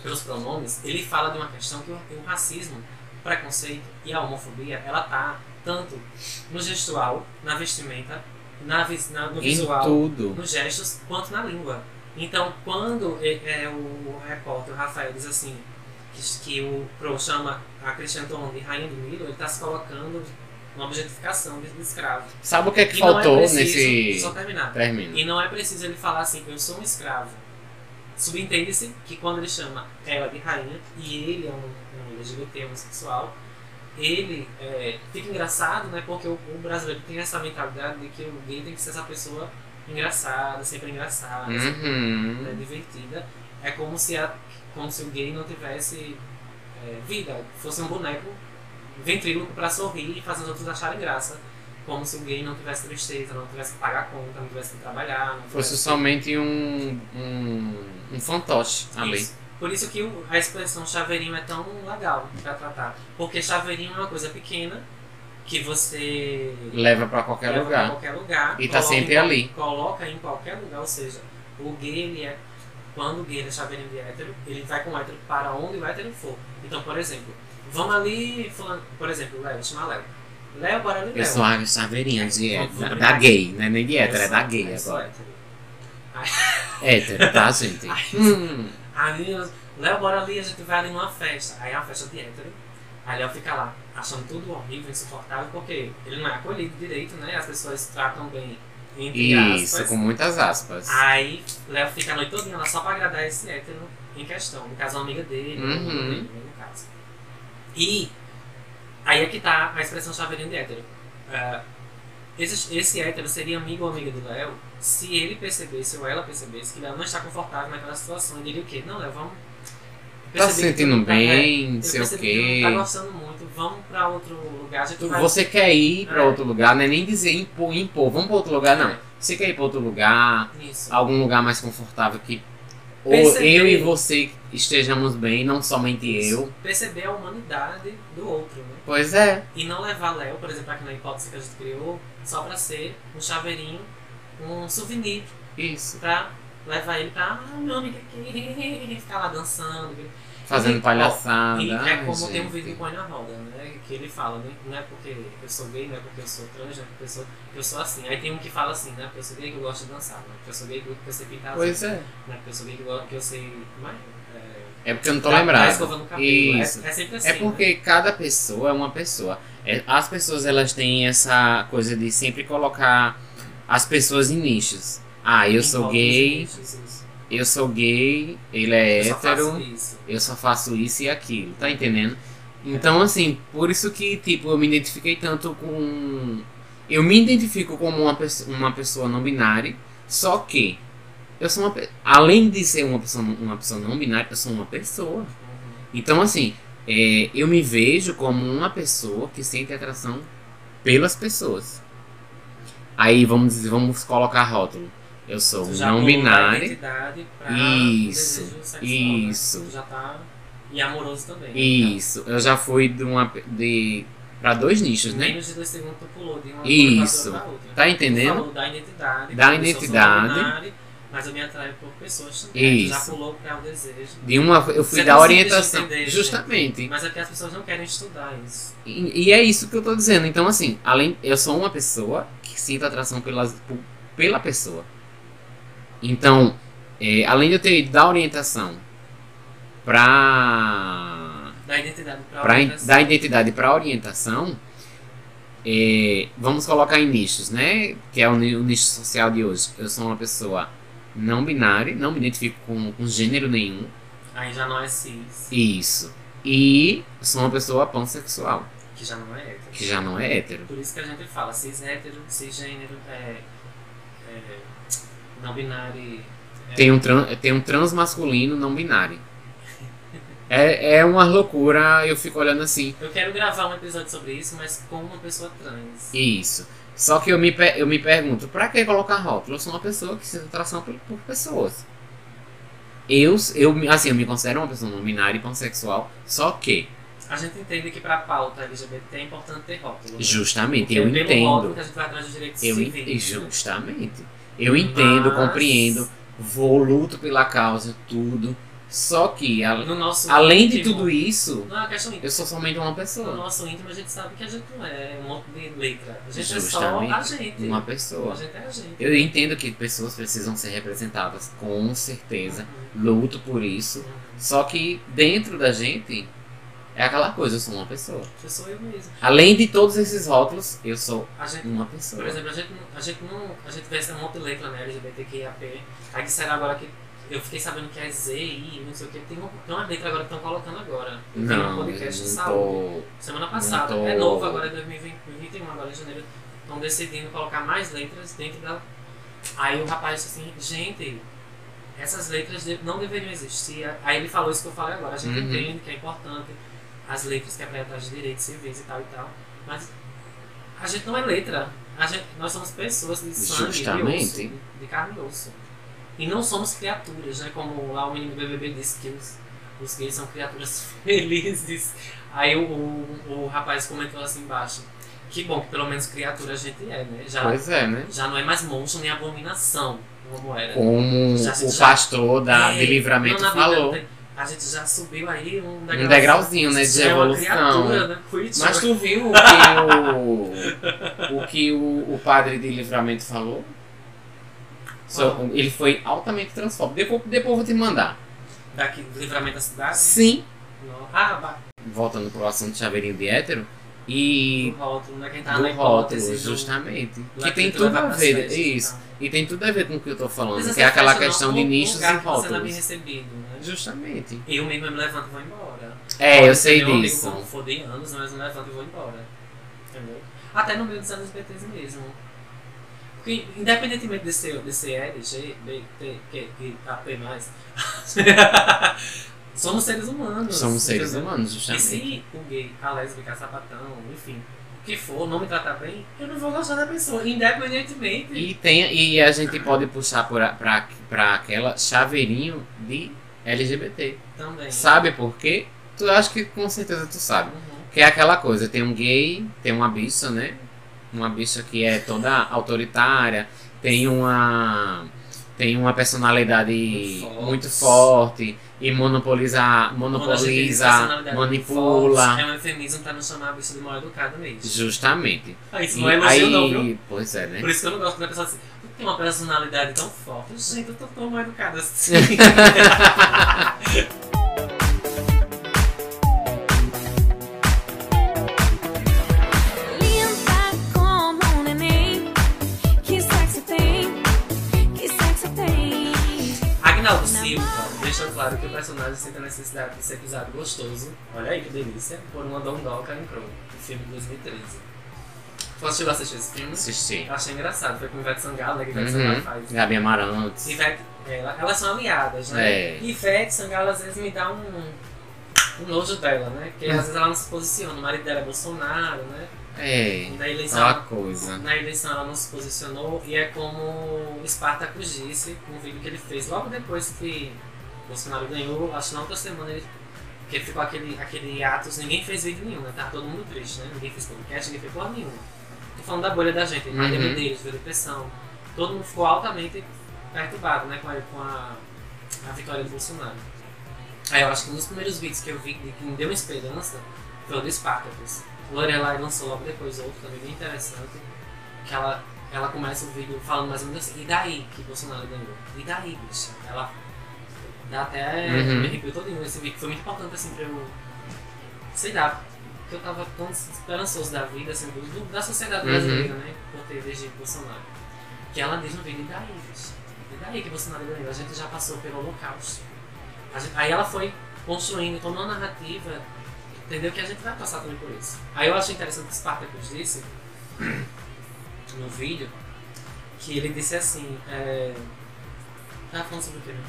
pelos pronomes, ele fala de uma questão que o, racismo, o preconceito e a homofobia, ela tá tanto no gestual, na vestimenta, na, na- no visual, nos gestos, quanto na língua. Então, quando é, é, o repórter, o Rafael, diz assim, que, que o Pro chama a Cristiane Tom de Rainha do Nilo, ele está se colocando numa objetificação de escravo. Sabe o que é que E não faltou é preciso, nesse. Só terminar. Termina. E não é preciso ele falar assim, eu sou um escravo. Subentende-se que quando ele chama ela de rainha, e ele é um, um LGBT homossexual, ele é, fica engraçado, né? Porque o, o brasileiro tem essa mentalidade de que o gay tem que ser essa pessoa engraçada, sempre engraçada, sempre Uhum. né, divertida. É como se, a, como se o gay não tivesse é, vida, fosse um boneco ventríloco para sorrir e fazer os outros acharem graça. Como se o gay não tivesse tristeza, não tivesse que pagar conta, não tivesse que trabalhar. Não Fosse tivesse... somente um. um. um fantoche ali. Isso. Por isso que o- a expressão chaveirinho é tão legal para tratar. Porque chaveirinho é uma coisa pequena que você Leva pra qualquer leva lugar. qualquer lugar. E tá sempre em ali. Coloca em qualquer lugar, ou seja, o gay ele é. Quando o gay é chaveirinho de hétero, ele vai com o hétero para onde o hétero for. Então, por exemplo, vamos ali, fulano, por exemplo, Léo, chama Léo. Léo, bora ali, Léo. Eu sou a chaveirinha de Vamos da, gay, né? Nem de hétero, é da gay eu agora. *laughs* hétero. Tá, gente? Hum. *laughs* Aí, Léo, bora ali, a gente vai ali numa festa. Aí é uma festa de hétero. Aí Léo fica lá, achando tudo horrível, insuportável, porque ele não é acolhido direito, né? As pessoas tratam bem, entre Isso, aspas. com muitas aspas. Aí Léo fica a noite toda lá só pra agradar esse hétero em questão. No caso, uma amiga dele, Uhum. dele, caso. E aí é que tá a expressão chaveirinho de hétero. Ah, esse, esse hétero seria amigo ou amiga do Léo se ele percebesse ou ela percebesse que Léo não está confortável naquela situação. Ele diria o quê? Não, Léo, vamos. Tá se sentindo tá- é, bem, eu sei o quê. tá gostando muito, vamos pra outro lugar. Tu- vai Você quer ir pra É. outro lugar, não é nem dizer impor, impor, vamos pra outro lugar, não. É. Você quer ir pra outro lugar, Isso. algum lugar mais confortável que ou Perceber. eu e você estejamos bem, não somente eu. Perceber a humanidade do outro, né? Pois é. E não levar Léo, por exemplo, aqui na hipótese que a gente criou, só pra ser um chaveirinho, um souvenir, Isso. pra levar ele pra, ah, meu amigo aqui, *laughs* ficar lá dançando. Fazendo palhaçada. E é Ai, como tem um vídeo do Põe na Roda, né? Que ele fala, né? Não é porque eu sou gay, não é porque eu sou trans, não é porque eu sou, eu sou assim. Aí tem um que fala assim, né? Porque eu sou gay que eu gosto de dançar, não é porque eu sou gay que eu sei pintar Pois é. não é porque eu sou gay que eu, que eu sei. Mas, é, É porque eu não tô dar lembrado. no cabelo. Isso. É, é sempre assim. É porque cada pessoa é uma pessoa. É, as pessoas elas têm essa coisa de sempre colocar as pessoas em nichos. Ah, eu né? sou gay, os nichos. Eu sou gay, ele é Eu só hétero, isso. eu só faço isso e aquilo, tá entendendo? Então, assim, por isso que, tipo, eu me identifiquei tanto com. Eu me identifico como uma, uma pessoa não binária, só que eu sou uma. Além de ser uma pessoa, uma pessoa não binária, eu sou uma pessoa. Uhum. Então, assim, é, eu me vejo como uma pessoa que sente atração pelas pessoas. Aí vamos vamos colocar rótulo. Eu sou não binário. pra Isso, isso. Né? Tu já tá. E amoroso também. né? Isso, eu já fui de uma de para dois nichos, né? Menos de dois segundos tu pulou de uma Isso. pra outra. Tá Tu entendendo? falou da identidade. Da identidade. binário, Mas eu me atraio por pessoas também. Tu já Isso. pulou pra o desejo. De uma eu fui Isso é da orientação, entender, justamente. Mas é que as pessoas não querem estudar isso. E, e é isso que eu tô dizendo. Então, assim, além eu sou uma pessoa que sinto atração pelas, por- pela pessoa. Então, é, além de eu ter ido da orientação pra Da identidade orientação. da identidade para orientação, é, vamos colocar em nichos, né? Que é o, o nicho social de hoje. Eu sou uma pessoa não binária, não me identifico com, com gênero nenhum. Aí já não é cis, Isso. E sou uma pessoa pansexual, que já não é hétero. que já não é hétero. Por isso que a gente fala cis hétero, cisgênero, é, é, não binário. É, Tem um, tran, tem um trans masculino não binário. É, é uma loucura, eu fico olhando assim. Eu quero gravar um episódio sobre isso, mas com uma pessoa trans. Isso. Só que eu me, eu me pergunto, pra que colocar rótulo? Eu sou uma pessoa que sente atração por, por pessoas. Eu, eu, me- assim, eu me considero uma pessoa não binária e pansexual, só que, A gente entende que pra pauta LGBT é importante ter rótulo. né? justamente, Porque eu pelo rótulo entendo. que a gente vai atrás dos direitos Eu civis. entendo, justamente. Eu entendo, Mas- compreendo, vou, luto pela causa, tudo. Só que, a- No além de íntimo- tudo isso, Não é eu sou somente uma No pessoa. nosso íntimo a gente sabe que a gente não é um monte de letra. A gente Justamente, é só a gente. Uma A pessoa. gente é a gente. Eu entendo que pessoas precisam ser representadas, com certeza. Luto por isso. Só que dentro da gente é aquela coisa, eu sou uma pessoa. Eu sou eu mesmo. Além de todos esses rótulos, eu sou A gente, uma pessoa. por exemplo, a gente, não- a gente não. A gente vê essa monte de letra, né? LGBTQIAP. Aí disseram agora que. Eu fiquei sabendo que é ZI, não sei o que. Tem uma, tem uma letra agora que estão colocando agora. Tem um Não, podcast de não saúde. Semana passada. tô- É novo agora, é 2020, 2021, agora em janeiro. Estão decidindo colocar mais letras dentro da. Aí o rapaz disse assim, gente, essas letras não deveriam existir. Aí ele falou isso que eu falei agora. A gente Uhum. entende que é importante as letras que é para ir atrás de direitos civis e tal e tal. Mas a gente não é letra. Gente, nós somos pessoas de sangue, de, Justamente. osso, de carne e osso. E não somos criaturas, né? Como lá o menino do BBB disse que os, os gays são criaturas *laughs* felizes. Aí o, o, o rapaz comentou assim embaixo. Que bom que pelo menos criatura a gente é, né? Já, Pois é, né? já não é mais monstro nem abominação, como era. Como Já- o já- pastor da, É, de livramento não, falou. tem- A gente já subiu aí um Um degrauzinho, degrauzinho, né? De evolução. criatura, né? Mas tu viu o que o, o, que o, o padre de livramento falou? So- ele foi altamente transfóbico. Depois, depois eu vou te mandar. Daqui do livramento da cidade? Sim. Não. Ah, ba- Voltando pro assunto chaveirinho de hétero. Do E rótulo, né? Quem tá do na rótulo, hipótese. do- justamente. do Que tem tudo a ver. Isso. tal. E tem tudo a ver com o que eu tô falando. Mas Que é essa aquela questão de nichos e que você bem rótulos. recebido, né? Justamente. Eu mesmo me levanto e vou embora. É, Pode eu sei meu amigo disso. Como for de anos, mas eu me levanto e vou embora. Entendeu? Até no meio dos LGBTs mesmo. Porque, independentemente de ser, de ser LG, B, T, Q, I, A, P+, *laughs* somos seres humanos. Somos seres entendeu? humanos, E justamente. se o gay, a lésbica, a sapatão, enfim, que for, não me tratar bem, eu não vou gostar da pessoa, independentemente. E, tem, e a gente pode puxar por, pra, pra aquela chaveirinho de LGBT. Também. Sabe por quê? Tu acha que com certeza tu sabe. Uhum. Que é aquela coisa, tem um gay, tem uma bicha, né? Uma bicha que é toda autoritária, tem uma tem uma personalidade Muito forte. muito forte e monopoliza, monopoliza, manipula. forte, É um eufemismo pra não chamar a bicha de mal educada mesmo. Justamente. Ah, isso E não é elogio, aí, não, viu? pois é, né? Por isso que eu não gosto quando a pessoa assim, tem uma personalidade tão forte. Gente, eu tô tão mal educada assim. *laughs* *laughs* Agnaldo Silva deixou claro que o personagem sente a necessidade de ser pisado gostoso, olha aí que delícia, por uma dondoca em Crow, filme de 2013. Você chegou a assistir esse filme? Assisti. Eu achei engraçado, foi com Ivete Sangalo, né, que Ivete Sangalo Uhum. faz. Gabi Amarantes. Ivete, ela- elas são aliadas, né? É. Ivete Sangalo às vezes me dá um, um nojo dela, né? Porque às vezes ela não se posiciona, o marido dela é Bolsonaro, né? É. Na eleição, Aquela coisa. na eleição ela não se posicionou e é como o Spartacus disse, um vídeo que ele fez logo depois que Bolsonaro ganhou, acho que na outra semana ele porque ficou aquele, aquele atos, ninguém fez vídeo nenhum, né? Tá todo mundo triste, né? Ninguém fez podcast, ninguém fez porra nenhuma. Tô falando da bolha da gente, Maria Uhum. Medeiros, veio depressão. Todo mundo ficou altamente perturbado, né? Com a, com a, a vitória do Bolsonaro. Aí eu acho que um dos primeiros vídeos que eu vi que me deu uma esperança foi o do Spartacus. Lorelai lançou logo depois outro também bem interessante. Que ela, ela começa o vídeo falando mais ou menos assim, e daí que Bolsonaro ganhou? E daí, bicha? Ela dá até. Uhum. me arrepiou todinho nesse vídeo. Foi muito importante assim pra eu. Sei lá, porque eu tava tão esperançoso da vida, assim, do, da sociedade Uhum. brasileira, né? Por ter elegido Bolsonaro. Que ela diz no vídeo, e daí, bicha? E daí que Bolsonaro ganhou? A gente já passou pelo holocausto. Gente- aí ela foi construindo toda uma narrativa, entendeu? Que a gente vai passar também por isso. Aí eu achei interessante o que Spartacus disse *clears throat* no vídeo, que ele disse assim, é... Tava falando sobre o quê? né?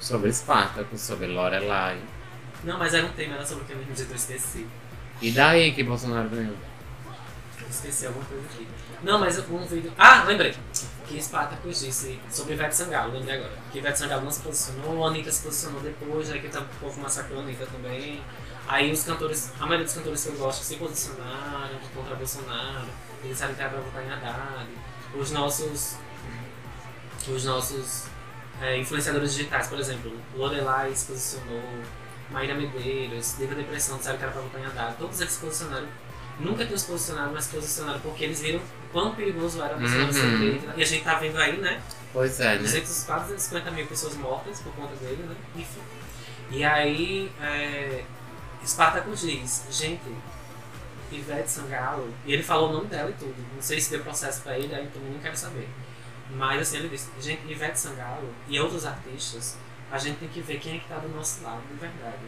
Sobre Espartaco, sobre Lorelai. Não, mas era um tema, era sobre o que mesmo jeito eu esqueci. E daí que Bolsonaro ganhou? Esqueci alguma coisa aqui. Não, mas um vídeo. Ah, lembrei! Que Spartacus disse sobre Ivete Sangalo, lembrei agora. Que Ivete Sangalo não se posicionou, a Anitta se posicionou depois, aí que tá, o povo massacrou a Anitta também. Aí os cantores, a maioria dos cantores que eu gosto se posicionaram contra Bolsonaro, eles disseram que era pra votar em Haddad. Os nossos. Os nossos é, influenciadores digitais, por exemplo, Lorelai se posicionou, Maíra Medeiros, Diva Depressão, disseram que era pra votar em Haddad. Todos eles se posicionaram. Nunca tinham se posicionado, mas se posicionaram porque eles viram quão perigoso era Bolsonaro ser Uhum. eleito. E a gente tá vendo aí, né? Pois é, né? 200, quase 250 mil pessoas mortas por conta dele, né? Enfim. E aí, é, Spartacus diz, gente, Ivete Sangalo, e ele falou o nome dela e tudo. Não sei se deu processo pra ele, aí também não quero saber. Mas assim, ele disse, gente, Ivete Sangalo e outros artistas, a gente tem que ver quem é que tá do nosso lado, de verdade.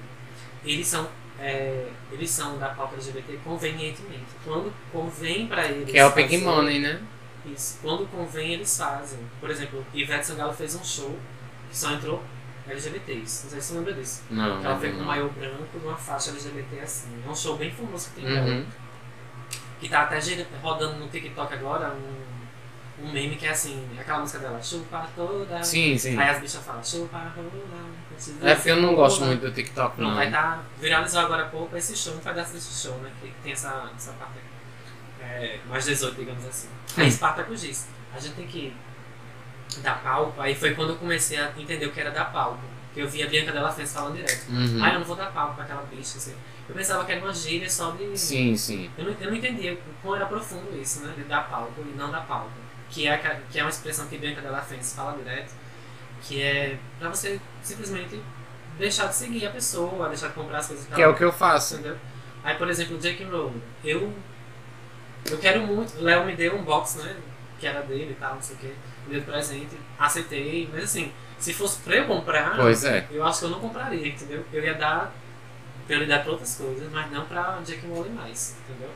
Eles são, é, eles são da pauta LGBT convenientemente. Quando convém pra eles. Que é o fazer- Money, né? isso. Quando convém, eles fazem. Por exemplo, Ivete Sangalo fez um show que só entrou LGBTs. Não sei se você lembra disso. Não, ela veio com um maiô branco e uma faixa LGBT assim. É um show bem famoso que tem dela. Uhum. Que tá até rodando no TikTok agora um, um meme que é assim, aquela música dela, chupa toda. Sim, sim. Aí as bichas falam, chupa rola. É porque eu não gosto muito do TikTok, Não, não. vai estar. viralizou agora há pouco esse show, um pedaço desse show, né? Que tem essa, essa parte é, mais 18, digamos assim. Aí Spartacus diz, a gente tem que dar palco. Aí foi quando eu comecei a entender o que era dar palco. Que eu via a Bianca Della Fence falando direto. Uhum. Ah, eu não vou dar palco pra aquela bicha, assim. Eu pensava que era uma gíria só de. Sim, sim. Eu não, eu não entendia o quão era profundo isso, né? De dar palco e não dar palco. Que é, a- que é uma expressão que Bianca Della Fence fala direto. Que é pra você simplesmente deixar de seguir a pessoa, deixar de comprar as coisas Que é o que eu faço. Entendeu? Aí, por exemplo, o Jake Rowling. Eu, eu quero muito. Léo me deu um box, né? Que era dele e tal, não sei o que. Deu de presente. Aceitei. Mas assim, se fosse pra eu comprar, Pois é. eu acho que eu não compraria, entendeu? Eu ia dar prioridade pra outras coisas, mas não pra Jake Rowling mais, entendeu?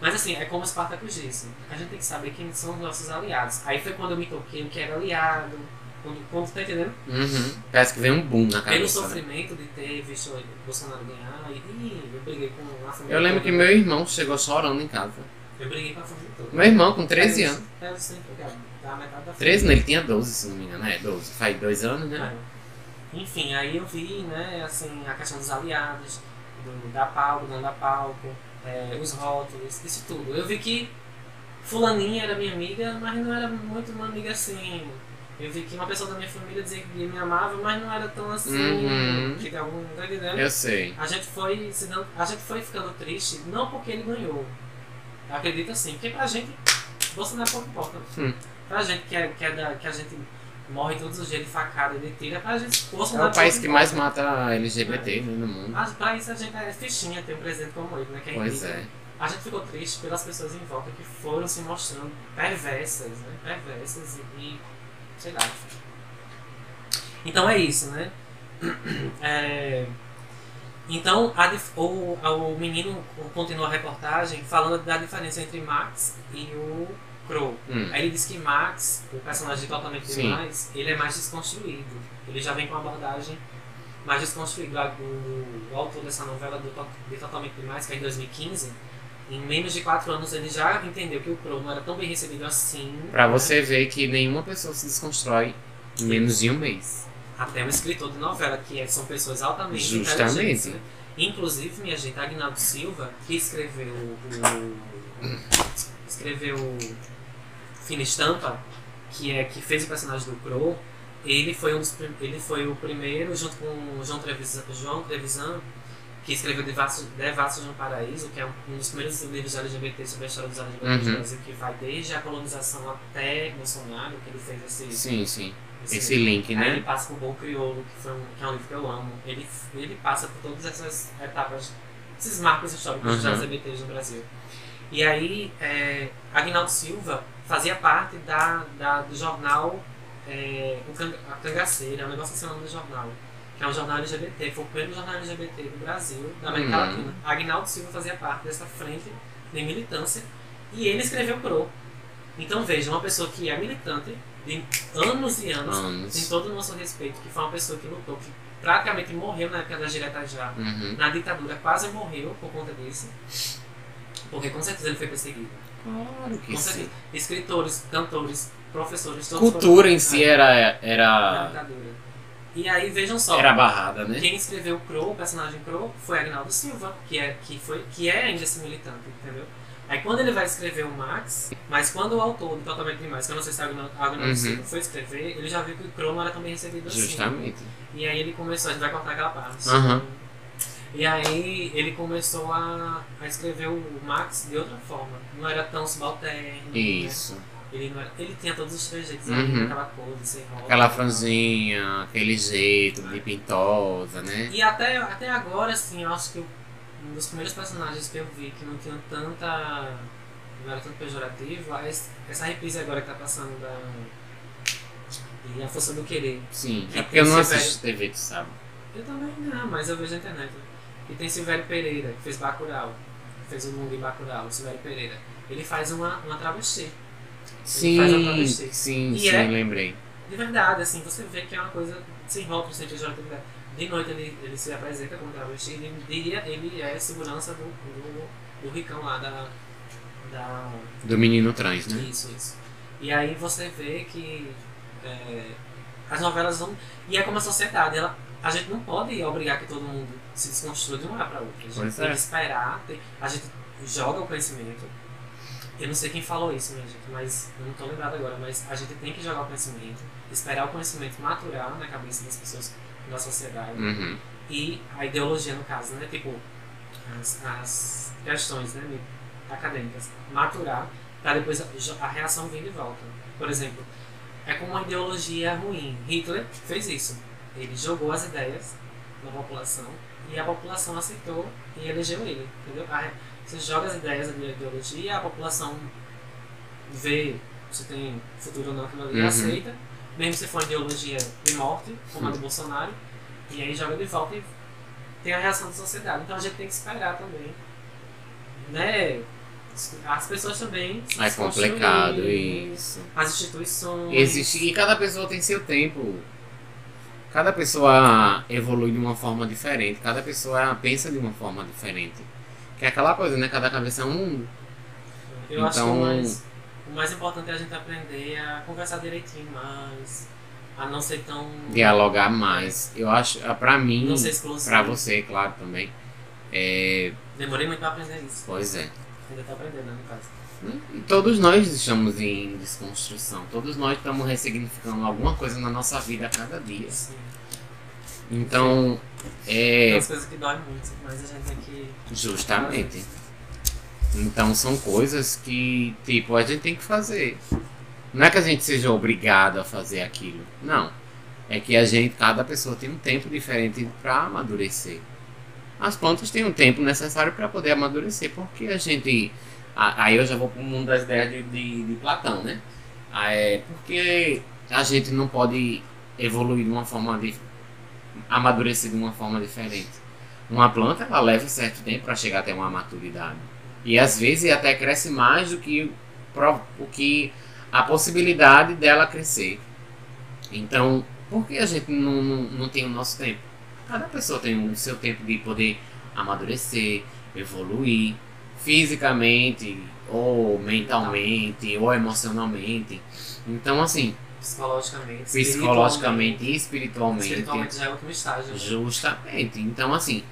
Mas assim, é como o Spartacus disse. A gente tem que saber quem são os nossos aliados. Aí foi quando eu me toquei o que era aliado, Quando, quando tá entendendo? Uhum. Parece que vem um boom na Pelo cabeça. né? sofrimento de ter visto o Bolsonaro ganhar, e eu briguei com a família. Eu lembro toda. que meu irmão chegou chorando em casa. Eu briguei com a família toda. Meu irmão, com 13 É, anos. É, eu sempre, cara, da metade da 13, né? Ele tinha 12, se não me engano. É, 12. Faz dois anos, né? É. Enfim, aí eu vi, né, assim, a questão dos aliados, do, da palco, não da palco, é, os rótulos, isso tudo. Eu vi que fulaninha era minha amiga, mas não era muito uma amiga assim. Eu vi que uma pessoa da minha família dizia que me amava, mas não era tão assim. Uhum. Que algum, tá entendendo? Eu sei. A gente foi se dando, a gente foi ficando triste, não porque ele ganhou. Eu acredito assim, porque pra gente, Bolsonaro pouco importa. Hum. Pra gente que, é, que, é da, que a gente morre todos os dias de facada e de tira, pra gente É Bolsonaro o país que mais mata LGBT né, no mundo. Mas pra isso a gente é fichinha ter um presidente como ele, né? Que é Pois é. A gente ficou triste pelas pessoas em volta que foram se mostrando perversas, né? Perversas e, e sei lá. Então é isso, né? *clears throat* É, então a o, o menino continua a reportagem falando da diferença entre Max e o Crow. Hum. Aí ele diz que Max, o personagem de Totalmente Sim. Demais, ele é mais desconstruído. Ele já vem com uma abordagem mais desconstruída. O, o autor dessa novela do, de Totalmente Demais, que é em 2015, em menos de 4 anos ele já entendeu que o Crow não era tão bem recebido assim. Pra você ver que nenhuma pessoa se desconstrói em menos de um mês. Até um escritor de novela, que é- são pessoas altamente Justamente. inteligentes. Né? Inclusive, minha gente, Agnaldo Silva, que escreveu o. *clears throat* escreveu Fina Estampa, que é que fez o personagem do Crow, ele foi, um dos, ele foi o primeiro, junto com o João Trevisan, João Trevisan que escreveu Devassos, Devassos de um Paraíso, que é um, um dos primeiros livros de LGBT sobre a história dos LGBT Uhum. no Brasil, que vai desde a colonização até Bolsonaro, que ele fez esse, Sim, sim. esse Esse link, Aí ele né? passa por Bom Crioulo, que, foi um, que é um livro que eu amo. Ele, ele passa por todas essas etapas, esses marcos históricos dos Uhum. LGBTs no Brasil. E aí, é, Agnaldo Silva fazia parte da, da, do jornal é, o Can- A Cangaceira, é um negócio assim o nome do jornal. Que é um jornal LGBT, foi o primeiro jornal LGBT do Brasil, da América Uhum. Latina. Agnaldo Silva fazia parte dessa frente de militância e ele escreveu Pro. Então veja, uma pessoa que é militante de anos e anos, Anos. tem todo o nosso respeito, que foi uma pessoa que lutou, que praticamente morreu na época das diretas já. Uhum. Na ditadura quase morreu por conta disso. Porque com certeza ele foi perseguido. Claro que sim. Escritores, cantores, professores, todos Cultura em si era, era. E aí vejam só. era barrada, né? Quem escreveu o Crow, o personagem Crow, foi Agnaldo Silva, que é, que foi, que é ainda esse militante, entendeu? Aí quando ele vai escrever o Max, mas quando o autor de Totalmente Demais, que eu não sei se é Agnaldo, Uhum. Silva, foi escrever, ele já viu que o Crow não era tão bem recebido assim. Justamente. E aí ele começou, a gente vai cortar aquela parte. Aham. E aí ele começou a, a escrever o Max de outra forma. Não era tão subalterno. né? Isso. Ele, não era- ele tinha todos os trejeitos Uhum. ali, aquela coisa, sem rola. Aquela franzinha, aquele jeito de pintosa, né? E até, até agora, assim, eu acho que um dos primeiros personagens que eu vi que não tinha tanta. não era tanto pejorativo, é essa reprise agora que tá passando da. E a Força do Querer. Sim. Que É porque eu não assisto TV, tu sabe? Eu também não, mas eu vejo na internet. E tem Silvério Pereira, que fez Bacurau. Fez o mundo em Bacurau, o Silvério Pereira. Ele faz uma, uma travesti. faz a Sim, travesti. sim, E sim, é- lembrei. De verdade, assim, você vê que é uma coisa sem rótulo, sem pejoratividade. De noite ele, ele se apresenta como travesti, e de dia ele é segurança do, do, do ricão lá da. da Do menino trans, né? isso, isso. E aí você vê que é, as novelas vão. E é como a sociedade, ela, a gente não pode obrigar que todo mundo se desconstrua de uma hora para outra. A gente Pois tem é. que esperar, tem- a gente joga o conhecimento. Eu não sei quem falou isso, minha gente, mas eu não estou lembrado agora, mas a gente tem que jogar o conhecimento, esperar o conhecimento maturar na cabeça das pessoas da sociedade Uhum. e a ideologia no caso, né? Tipo, as, as questões né, acadêmicas maturar para depois a, a reação vir de volta. Por exemplo, é como uma ideologia ruim. Hitler fez isso. Ele jogou as ideias na população e a população aceitou e elegeu ele, entendeu? A re- você joga as ideias da ideologia, a população vê se tem futuro ou não aquilo ali, Uhum. aceita, mesmo se for uma ideologia de morte, como a do Bolsonaro, e aí joga de volta e tem a reação da sociedade. Então a gente tem que esperar também, né? As pessoas também se É complicado isso. As instituições. Existe e cada pessoa tem seu tempo. Cada pessoa evolui de uma forma diferente. Cada pessoa pensa de uma forma diferente. Que é aquela coisa, né? Cada cabeça é um mundo. Eu acho que o Então- mais, o mais importante é a gente aprender a conversar direitinho mais. A não ser tão. Dialogar mais. Eu acho, ah, pra mim, Não ser pra você, claro, também. É, Demorei muito pra aprender isso. pois é. Ainda tô aprendendo, né, no caso. E todos nós estamos em desconstrução. Todos nós estamos ressignificando alguma coisa na nossa vida a cada dia. Sim. Então, Tem é. umas coisas que doem muito, mas a gente tem que. Justamente. Então são coisas que, tipo, a gente tem que fazer. Não é que a gente seja obrigado a fazer aquilo. Não. É que a gente, cada pessoa tem um tempo diferente para amadurecer. As plantas têm um tempo necessário para poder amadurecer, porque a gente. Aí eu já vou para o mundo das ideias de, de, de Platão, né? Ah, É porque a gente não pode evoluir de uma forma de. amadurecer de uma forma diferente. Uma planta ela leva certo tempo para chegar até uma maturidade. E às vezes até cresce mais do que o que a possibilidade dela crescer. Então, por que a gente não, não, não tem o nosso tempo? Cada pessoa tem o seu tempo de poder amadurecer, evoluir fisicamente, ou mentalmente, ou emocionalmente. Então, assim, Psicologicamente. psicologicamente e espiritualmente. Espiritualmente já é outro estágio. né? Justamente. Então, assim,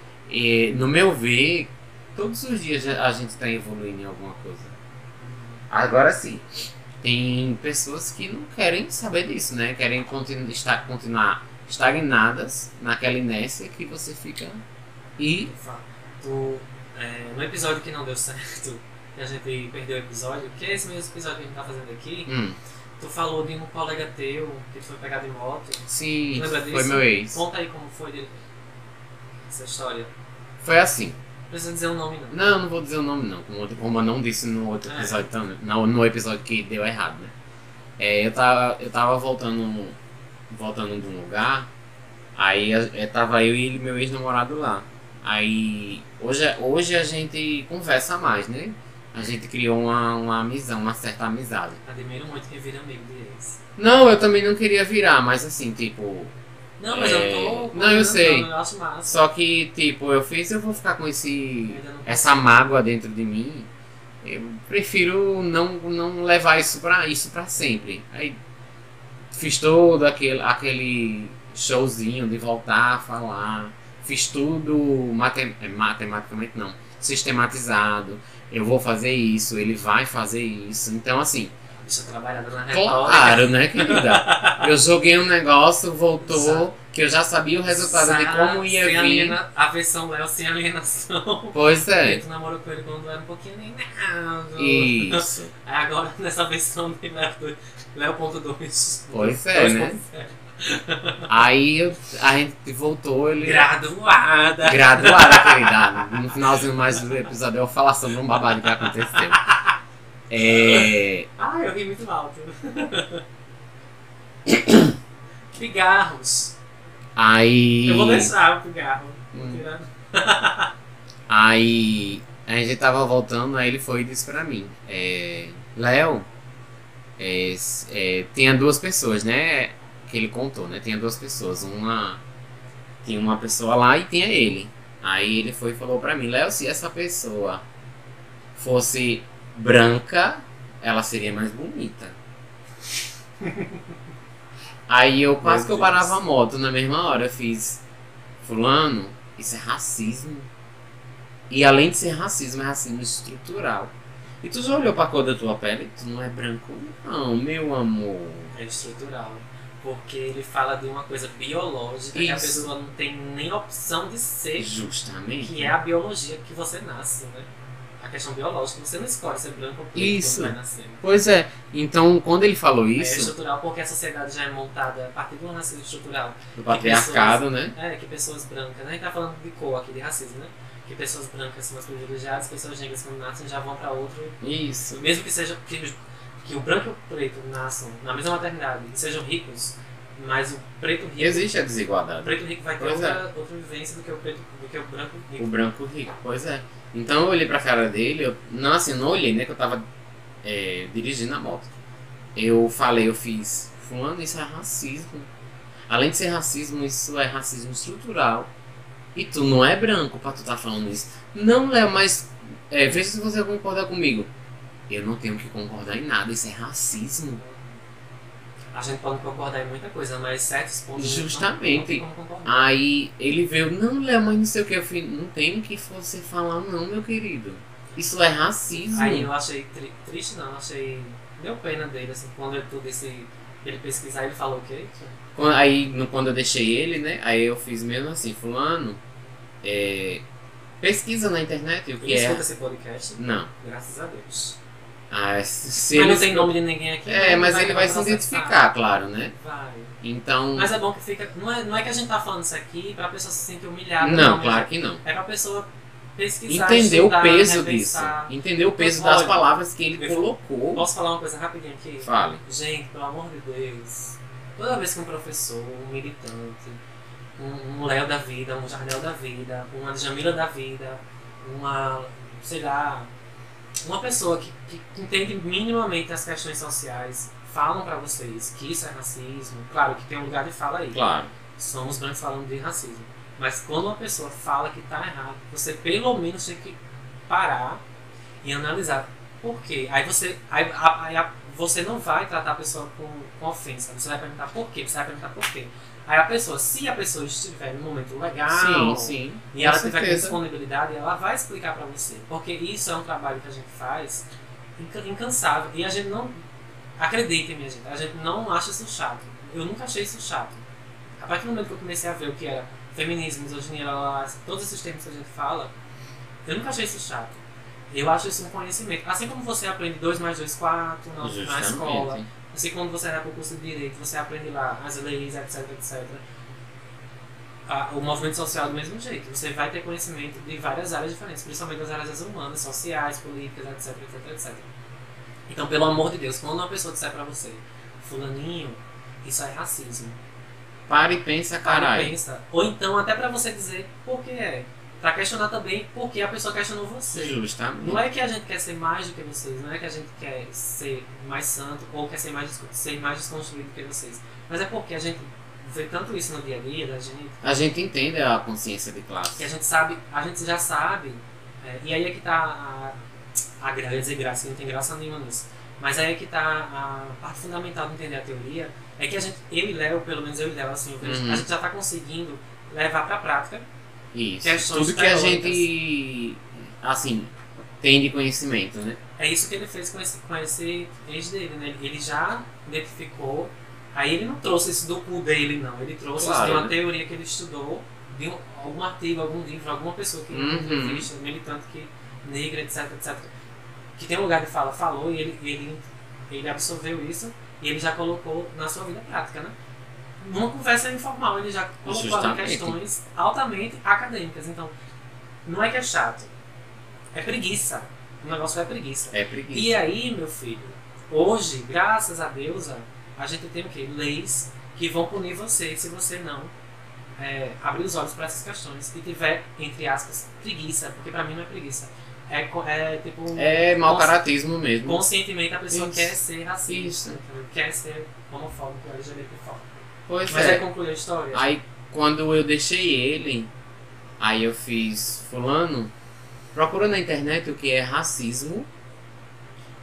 no meu ver, todos os dias a gente está evoluindo em alguma coisa. Agora sim, tem pessoas que não querem saber disso, né? Querem continu estar, continuar estagnadas naquela inércia que você fica. E. Tu, é, no episódio que não deu certo, que a gente perdeu o episódio, que é esse mesmo episódio que a gente tá fazendo aqui, Hum, tu falou de um colega teu que foi pegado em moto. sim, foi meu ex. Conta aí como foi dele. Essa história. Foi assim. Não precisa dizer o nome não. Não, não vou dizer o nome não, como, como eu não disse no outro É. episódio também. No, no episódio que deu errado, né? É, eu tava, eu tava voltando, voltando de um lugar, aí a- é, tava eu e ele, meu ex-namorado lá. Aí hoje, hoje a gente conversa mais, né? A gente criou uma, uma amizade, uma certa amizade. Admiro muito quem vira amigo de ex. Não, eu também não queria virar, mas assim, tipo. Não, mas É, eu tô. não, eu sei. Eu acho massa. Só que, tipo, eu fiz, eu vou ficar com esse. Essa mágoa dentro de mim, eu prefiro não, não levar isso pra, isso pra sempre. Aí fiz todo aquele, aquele showzinho de voltar a falar, fiz tudo matem, é, matematicamente não, sistematizado. Eu vou fazer isso, ele vai fazer isso. Então assim, Deixa eu trabalhar na retórica. claro, né, querida? *laughs* Eu joguei um negócio, voltou, Exato. que eu já sabia o resultado de como ia sem vir. aliena- A versão Léo sem alienação. Pois E é. tu namorou com ele quando era um pouquinho alienado. Isso. *laughs* Agora nessa versão de Léo Léo.2. Pois é, né? 2.0. Aí a gente voltou, ele. Graduada. Graduada, querida. No finalzinho mais do episódio eu vou falar sobre um babado que aconteceu. É. Ah, eu ri muito alto. Pigarros. Aí. Eu vou deixar o pigarro. Hum. Aí. A gente tava voltando, aí ele foi e disse pra mim: é, Léo, é, é, tinha duas pessoas, né? Que ele contou, né? Tinha duas pessoas. Uma. Tinha uma pessoa lá e tinha ele. Aí ele foi e falou pra mim: Léo, se essa pessoa fosse branca, ela seria mais bonita. *laughs* Aí eu quase que eu parava a moto na mesma hora. Eu fiz, Fulano, isso é racismo. E além de ser racismo, é racismo estrutural. E tu já olhou pra cor da tua pele? Tu não é branco? Não, meu amor. É estrutural. Porque ele fala de uma coisa biológica que a Isso. pessoa não tem nem opção de ser, Justamente. que é a biologia que você nasce, né? A questão biológica, você não escolhe ser branco ou preto Isso. quando vai nascendo. Pois é. Então, quando ele falou É isso, estrutural porque a sociedade já é montada a partir do racismo estrutural. do patriarcado, né? É, que pessoas brancas, né? A gente tá falando de cor aqui, de racismo, né? Que pessoas brancas são as privilegiadas, pessoas negras quando nascem já vão pra outro. Isso. Mesmo que seja que, que o branco e o preto nasçam na mesma maternidade e sejam ricos, Mas o preto rico. Existe a O desigualdade. preto rico vai ter Pois é. outra, outra vivência do que o preto do que o branco rico. O branco rico, pois é. Então eu olhei pra cara dele, eu, não assim, não olhei, né? Que eu tava é, dirigindo a moto. Eu falei, eu fiz, fulano, isso é racismo. Além de ser racismo, isso é racismo estrutural. E tu não é branco pra tu tá falando isso. Não, Léo, mas é, veja se você concorda comigo. Eu não tenho que concordar em nada, isso é racismo. A gente pode concordar em muita coisa, mas certos pontos. não- Justamente. Não. Aí ele veio, não, Léo, mas não sei o que. Eu falei, não tem que você falar, não, meu querido. Isso é racismo. Aí eu achei tri- triste, não, achei. Deu pena dele, assim, quando eu desse. Ele pesquisar, ele falou o quê? Quando- Aí no- quando eu deixei ele, né? Aí eu fiz mesmo assim, fulano, é, pesquisa na internet o que Ele é. escuta esse podcast? Não. Graças a Deus. Ah, se mas ele não tem nome de ninguém aqui. É, né? mas Vai ele vai se identificar, claro, né? Vai. Então. Mas é bom que fica. Não é, não é que a gente tá falando isso aqui pra pessoa se sentir humilhada. Não, mas claro que não. É pra pessoa pesquisar. Entender o estudar, peso disso. repensar. Entender o peso das palavras que ele colocou. Posso falar uma coisa rapidinho aqui? Fale. Gente, pelo amor de Deus, toda vez que um professor, um militante, um, um Léo da vida, um Jardel da vida, uma Jamila da vida, uma, sei lá, uma pessoa que, que entende minimamente as questões sociais, falam pra vocês que isso é racismo, claro que tem um lugar de fala aí. Claro. Somos brancos falando de racismo. Mas quando uma pessoa fala que tá errado, você pelo menos tem que parar e analisar por quê. Aí você, aí, a- aí você não vai tratar a pessoa com, com ofensa. Você vai perguntar por quê. Você vai perguntar por quê. Aí a pessoa, se a pessoa estiver no momento legal Sim, sim. e ela tiver certeza. disponibilidade, ela vai explicar pra você. Porque isso é um trabalho que a gente faz incansável. E a gente não. Acreditem, minha gente, a gente não acha isso chato. Eu nunca achei isso chato. A partir do momento que eu comecei a ver o que era feminismo, misoginia, todos esses termos que a gente fala, eu nunca achei isso chato. Eu acho isso um conhecimento. Assim como você aprende 2 mais 2, 4 na, na escola. Assim quando você vai para o curso de Direito, você aprende lá as leis, etc, etc. Ah, o movimento social do mesmo jeito. Você vai ter conhecimento de várias áreas diferentes, principalmente das áreas humanas, sociais, políticas, etc, etc, etc. Então, pelo amor de Deus, quando uma pessoa disser pra você, fulaninho, isso é racismo. Para e pensa, Para e caralho. pensa. Ou então, até pra você dizer por que é. Pra questionar também por que a pessoa questionou você. Justamente. Não é que a gente quer ser mais do que vocês, não é que a gente quer ser mais santo ou quer ser mais, ser mais desconstruído do que vocês. Mas é porque a gente vê tanto isso no dia a dia da gente, A gente entende a consciência de classe. a gente sabe, a gente já sabe, é, e aí é que tá a, a gra- eu ia dizer graça, que não tem graça nenhuma nisso. Mas aí é que tá a parte fundamental de entender a teoria, é que a gente, eu e Léo, pelo menos eu e Léo, assim, vejo, Uhum. a gente já tá conseguindo levar pra prática Isso. Questões Tudo que a gente, assim, tem de conhecimento, né? É isso que ele fez com esse, com esse ex dele, né? Ele já identificou. Aí ele não trouxe isso do cu dele, não. Ele trouxe Claro, isso de uma né? teoria que ele estudou, de um- algum artigo, algum livro, alguma pessoa que Uhum. entrevista, militante que negra, etc, etc. Que tem um lugar de fala, falou e ele, ele, ele absorveu isso e ele já colocou na sua vida prática, né? Numa conversa informal, ele já colocou Justamente. questões altamente acadêmicas. Então, não é que é chato, é preguiça. O negócio é preguiça. É preguiça. E aí, meu filho, hoje, graças a Deus, a gente tem o quê? Leis que vão punir você se você não é, abrir os olhos para essas questões e tiver, entre aspas, preguiça, porque pra mim não é preguiça. É, é tipo. É mau caratismo mesmo. Conscientemente a pessoa Isso. quer ser racista, Isso. quer ser homofóbico, LGBTfóbico. Pois Mas é. aí conclui a história. Aí quando eu deixei ele, aí eu fiz fulano, procura na internet o que é racismo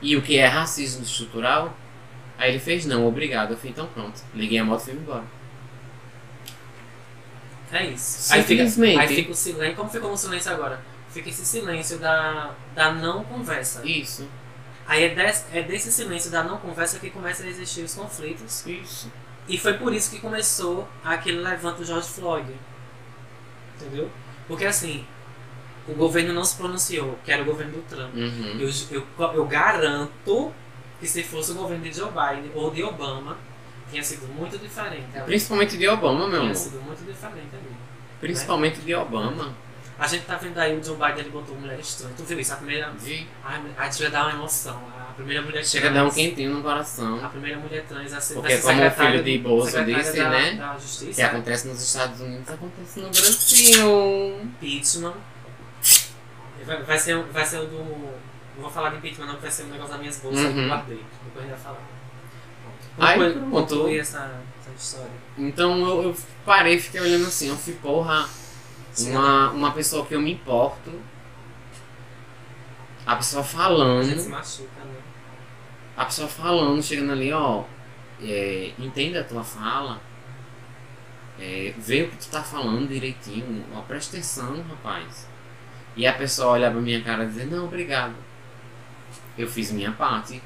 e o que é racismo estrutural. Aí ele fez não, obrigado. Eu falei, então pronto. Liguei a moto e fui embora. É isso. Aí fica, Simplesmente. aí fica o silêncio. Como ficou o silêncio agora? Fica esse silêncio da, da não conversa. Isso, Aí é, des, é desse silêncio da não conversa que começam a existir os conflitos. isso. E foi por isso que começou aquele levante do George Floyd. Entendeu? Porque assim, o governo não se pronunciou, que era o governo do Trump. Uhum. Eu, eu, eu garanto que se fosse o governo de Joe Biden ou de Obama, tinha sido muito diferente. ali. Principalmente de Obama, meu Tinha amor. sido muito diferente ali. Principalmente de Obama. A gente tá vendo aí o Joe Biden, ele botou mulher estranha. Tu viu isso? A primeira. Vi. Ai, aí já dá uma emoção. A primeira mulher Chega a trans. dar um quentinho no coração. A primeira mulher trans a ser Porque vai como o filho de Bolsa disse, da, né? Da Que acontece nos Estados Unidos, acontece no Brasil. Impeachment. Vai, vai, ser, vai ser o do. Não vou falar de impeachment, não, que vai ser um negócio das minhas bolsas que Uhum. eu guardei. Depois a gente vai falar. Aí, Conclui- pronto. essa, essa história. Então eu, eu parei, fiquei olhando assim, eu fui, porra, uma, uma pessoa que eu me importo. A pessoa A gente se falando, machuca, né? a pessoa falando, chegando ali, ó, é, entenda a tua fala, é, vê o que tu tá falando direitinho, ó, presta atenção, rapaz. E a pessoa olhar pra minha cara e dizer, não, obrigado. Eu fiz minha parte.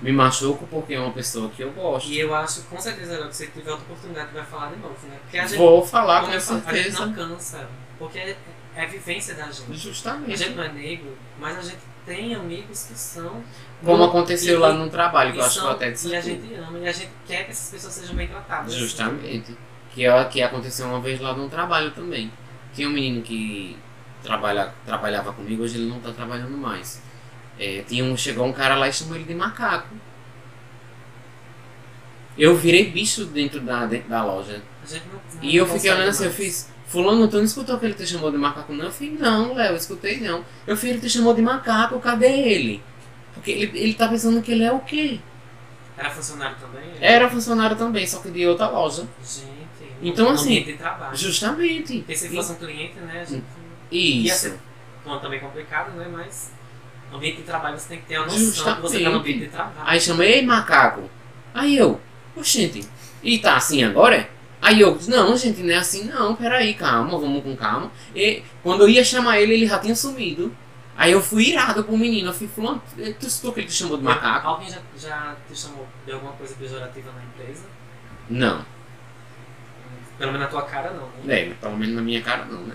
Me machuco porque é uma pessoa que eu gosto. E eu acho, com certeza, que se tiver outra oportunidade, tu vai falar de novo, né? Porque a gente, Vou falar com falo, a gente certeza. não cansa. Porque é, é a vivência da gente. A Justamente. gente não é negro, mas a gente tem amigos que são. Como aconteceu E- lá no trabalho, que eu acho que eu até disse. E a gente ama, e a gente quer que essas pessoas sejam bem tratadas. Justamente. Que, é, que aconteceu uma vez lá no trabalho também. Tinha um menino que trabalha, trabalhava comigo, hoje ele não tá trabalhando mais. É, tinha um, chegou um cara lá e chamou ele de macaco. Eu virei bicho dentro da, dentro da loja. Não, não E eu fiquei olhando assim, eu fiz, fulano, tu não escutou que ele te chamou de macaco não? Eu falei, não, Léo, eu escutei não. Eu falei, ele te chamou de macaco, cadê ele? Porque ele, ele tá pensando que ele é o quê? Era funcionário também? Era funcionário também, só que de outra loja. Gente. Então, assim, de trabalho. Justamente. Porque se fosse um cliente, né, a gente. E- Ia Isso. ser bom, também complicado, né? Mas no ambiente de trabalho você tem que ter a noção que você tá no Justamente. ambiente de trabalho. Aí chamei, ei macaco. Aí eu, oxente, e tá assim agora? Aí eu, não, gente, não é assim não, peraí, calma, vamos com calma. E quando eu ia chamar ele, ele já tinha sumido. Aí eu fui irado pro menino, eu fui fulano, tu escutou que ele te chamou de macaco? Alguém já, já te chamou de alguma coisa pejorativa na empresa? Não, Pelo menos na tua cara não, né? é, pelo menos na minha cara não, né?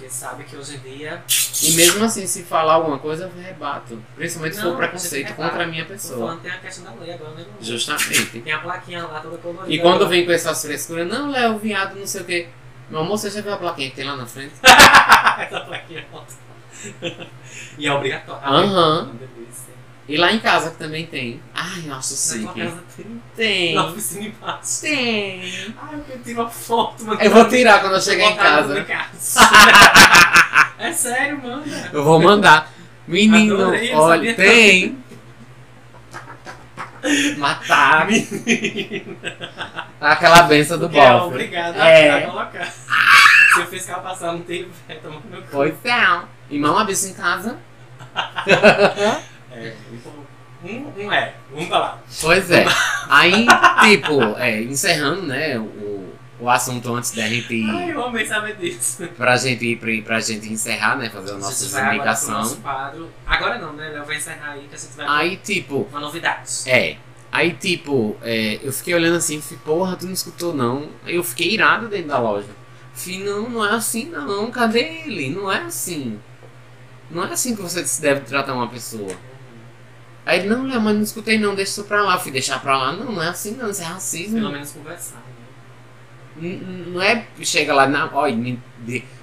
Porque sabe que hoje em dia. E mesmo assim, se falar alguma coisa, eu rebato. Principalmente se for preconceito contra a minha pessoa. tem a questão da lei agora, né? Justamente. Tem a plaquinha lá toda colorida. E quando vem com essas frescuras, não, Léo, viado, não sei o quê. Meu amor, você já viu a plaquinha que tem lá na frente? *laughs* Essa plaquinha alta. e é obrigatório. Aham. Delícia. E lá em casa que também tem. Ai, eu acho Na tua casa tem. Tem. Na oficina embaixo. Tem. Ai, eu quero tirar uma foto, mano. Eu vou tirar quando eu chegar em casa. casa. *laughs* é sério, mano. Eu vou mandar. Menino, Adorei, olha, tem. Matar. Aquela benção do Porque é obrigado É. a colocar. Se eu fiscal passar, não tem vai tomar meu cu. Pois é. Irmão, a bicha em casa. *laughs* É, um, um é, um tá lá. Pois é. Aí, tipo, é, encerrando, né, o, o assunto antes da gente Ai, ir, eu amei saber disso. pra gente ir pra, pra gente encerrar, né, fazer a nossa vai agora nosso quadro. Agora não, né? Eu vou encerrar aí que a gente vai Aí, tipo, uma novidade. É. Aí, tipo, é, eu fiquei olhando assim falei, porra, tu não escutou não? Aí eu fiquei irado dentro da loja. Falei, não, não é assim não, cadê ele? Não é assim. Não é assim que você se deve tratar uma pessoa. Aí ele, não, Léo, mas não escutei não, deixa isso pra lá. Eu fui deixar pra lá, não, não é assim não, isso é Pelo racismo. menos conversar. Né? Não é chega lá, na, ó,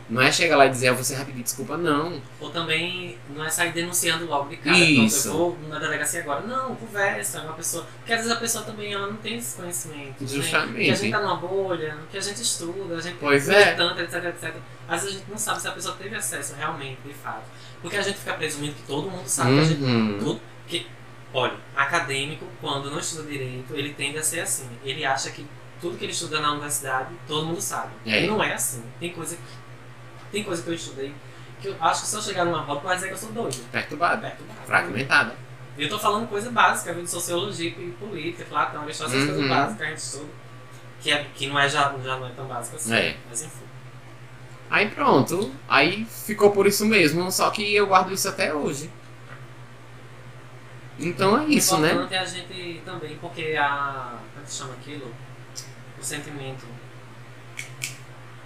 não é chegar lá e dizer, ah, você pedir desculpa, não. Ou também não é sair denunciando logo de cara. Isso. Pronto, eu vou na delegacia agora. Não, conversa, é uma pessoa. Porque às vezes a pessoa também ela não tem esse conhecimento. Né? Justamente. Que a gente tá numa bolha, que a gente estuda, a gente Pois é. tanto, etc, etc. Às vezes a gente não sabe se a pessoa teve acesso realmente, de fato. Porque a gente fica presumindo que todo mundo sabe que a gente. Uhum. Tudo, que, olha, acadêmico, quando não estuda direito, ele tende a ser assim. Ele acha que tudo que ele estuda na universidade, todo mundo sabe. É. E não é assim. Tem coisa, que- tem coisa que eu estudei que eu acho que se eu chegar numa roda, vai dizer que eu sou doido. Perturbado, Perturbado. fragmentado. E eu tô falando coisa básica, de sociologia e política, Platão, Aristóteles, essas Uhum. coisas básicas que a gente estuda. Que, é, que não é, já, já não é tão básico assim. É. Mas enfim. Aí pronto, aí ficou por isso mesmo, só que eu guardo isso até hoje. Então é isso, né? importante é a gente também, porque a. Como é que se chama aquilo? O sentimento.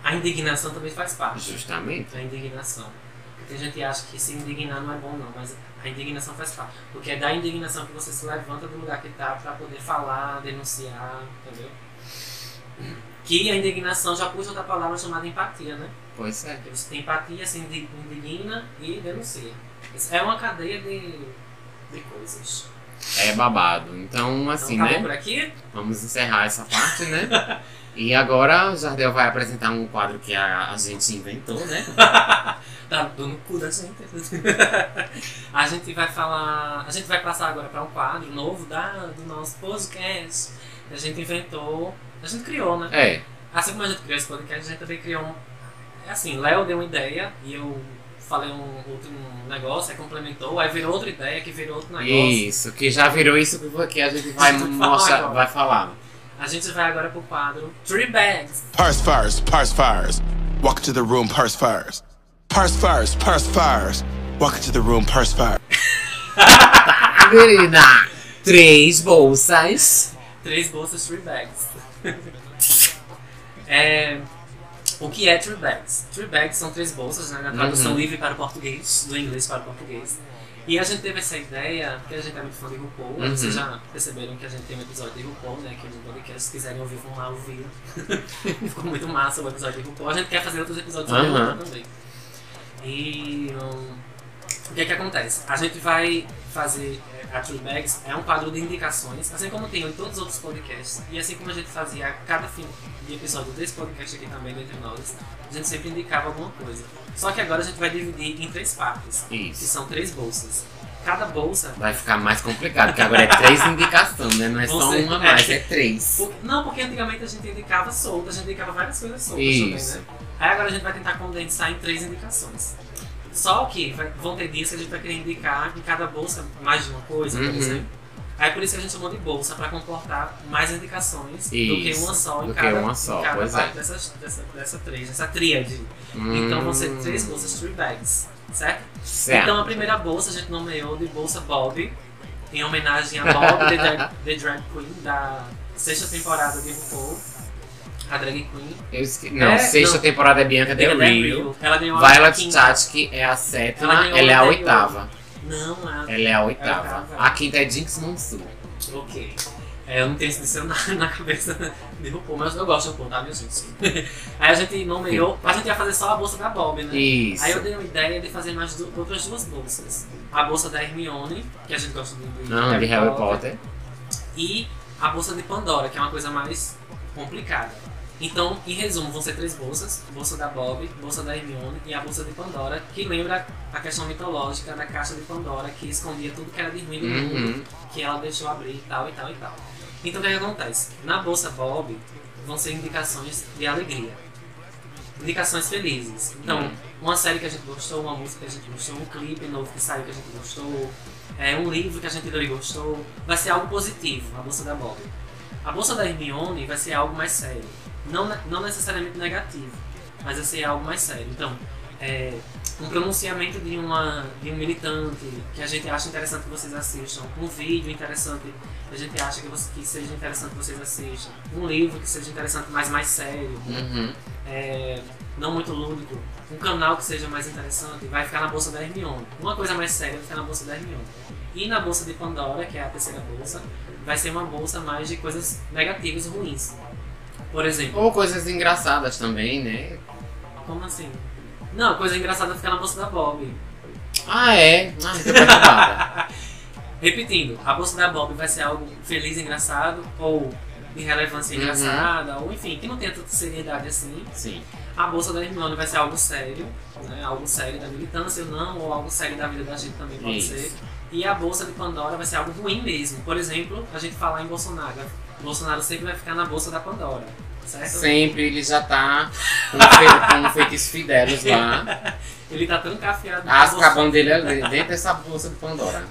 A indignação também faz parte. Justamente. A indignação. Porque tem gente que acha que se indignar não é bom, não, mas a indignação faz parte. Porque é da indignação que você se levanta do lugar que tá pra poder falar, denunciar, entendeu? Que a indignação já puxa outra palavra chamada empatia, né? Pois é. Porque você tem empatia, se indigna e denuncia. É uma cadeia de, de coisas. é babado. Então, assim, então, tá né? por aqui? Vamos encerrar essa parte, né? E agora o Jardel vai apresentar um quadro que a, a gente inventou, né? *laughs* Tá dando cu da gente. *laughs* a gente vai falar. A gente vai passar agora para um quadro novo da, do nosso podcast. A gente inventou. A gente criou, né? É, Assim como a gente criou esse podcast, a gente também criou um. É assim, Léo deu uma ideia e eu falei um outro um negócio, aí complementou, aí virou outra ideia que virou outro negócio. isso, que já virou isso que a gente vai *laughs* mostrar, vai falar. A gente vai agora pro quadro Three Bags. Parse fires, parse fires. Walk into the room, parse fires. Parse fires, parse fires. Walk into the room, parse *laughs* fires. Menina, três bolsas. Três bolsas, Three Bags. *laughs* é, o que é Three Bags? Three Bags são três bolsas, né? Na tradução Uhum. livre para o português, do inglês para o português. E a gente teve essa ideia, porque a gente é muito fã de RuPaul, Uhum. vocês já perceberam que a gente tem um episódio de RuPaul, né? Que no podcast, se quiserem ouvir, vão lá ouvir. *laughs* Ficou muito massa o episódio de RuPaul. A gente quer fazer outros episódios sobre Aham. RuPaul também. E hum, o que é que acontece? A gente vai fazer é, a True Bags, é um quadro de indicações, assim como tem em todos os outros podcasts. E assim como a gente fazia a cada fim de episódio desse podcast aqui também, do Entre Nós, a gente sempre indicava alguma coisa. Só que agora a gente vai dividir em três partes, que Isso. são três bolsas. Cada bolsa Vai ficar mais complicado, porque agora é três indicações, né? Não é só Você- uma mais, é. é três. Por- Não, porque antigamente a gente indicava solto, a gente indicava várias coisas soltas Isso. também, né? Aí agora a gente vai tentar condensar em três indicações. Só que vai- vão ter dias que a gente vai querer indicar em cada bolsa mais de uma coisa, por Uhum. exemplo. Aí por isso que a gente chamou de bolsa, pra comportar mais indicações do que Isso, uma só em do que cada, uma só, em cada pois é. parte dessas, dessa, dessa três, dessa tríade. Então vão ser Hum, três bolsas, three bags, certo? Certo. Então a primeira bolsa a gente nomeou de bolsa Bob, em homenagem a Bob, the, drag, *laughs* the Drag Queen, da sexta temporada de RuPaul, a Drag Queen. Esque... Não, É, sexta não. temporada é Bianca Del Del Rio. Rio. Ela ganhou a Violet. Chachki é a sétima, Ela ela, é a oitava. Não, a... Ela é a oitava. É a A quinta é Jinx Monsoon. Ok. É, eu não tenho esse dicionário *laughs* na cabeça de RuPaul, mas eu gosto de RuPaul, tá, minha gente? *laughs* Aí a gente nomeou, a gente ia fazer só a bolsa da Bob, né? Isso. Aí eu dei uma ideia de fazer mais du- outras duas bolsas. A bolsa da Hermione, que a gente gosta de, de Não, de Harry Potter. e a bolsa de Pandora, que é uma coisa mais complicada. Então, em resumo, vão ser três bolsas: bolsa da Bob, bolsa da Hermione e a bolsa de Pandora, que lembra a questão mitológica da caixa de Pandora, que escondia tudo que era de ruim do mundo, Uhum. que ela deixou abrir e tal e tal e tal. Então, o que, é que acontece? Na bolsa Bob vão ser indicações de alegria, indicações felizes. Então, Hum. uma série que a gente gostou, uma música que a gente gostou, um clipe novo que saiu que a gente gostou, é, um livro que a gente leu e gostou, vai ser algo positivo, a bolsa da Bob. A bolsa da Hermione vai ser algo mais sério, não, não necessariamente negativo, mas vai ser algo mais sério. Então, é, um pronunciamento de, uma, de um militante que a gente acha interessante que vocês assistam, um vídeo interessante que a gente acha que, você- que seja interessante que vocês assistam, um livro que seja interessante, mas mais sério, Uhum. é, não muito lúdico, um canal que seja mais interessante, vai ficar na bolsa da Hermione. Uma coisa mais séria vai ficar na bolsa da Hermione. E na bolsa de Pandora, que é a terceira bolsa, vai ser uma bolsa mais de coisas negativas e ruins. Por exemplo, Ou coisas engraçadas também, né? como assim? Não, coisa engraçada fica na bolsa da Bob. Ah, é? Ah, tô preocupada. *laughs* Repetindo, a bolsa da Bob vai ser algo feliz e engraçado, ou de relevância Uhum. engraçada, ou enfim, que não tenha tanta seriedade assim. Sim. A bolsa da Hermione vai ser algo sério, né? algo sério da militância ou não, ou algo sério da vida da gente também pode Isso. ser. E a bolsa de Pandora vai ser algo ruim mesmo. Por exemplo, a gente falar em Bolsonaro. Bolsonaro sempre vai ficar na bolsa da Pandora, certo? Sempre ele já tá com, fe... com fidelos lá. *laughs* Ele tá tão cafiado. As cabão dele é dentro dessa bolsa de Pandora.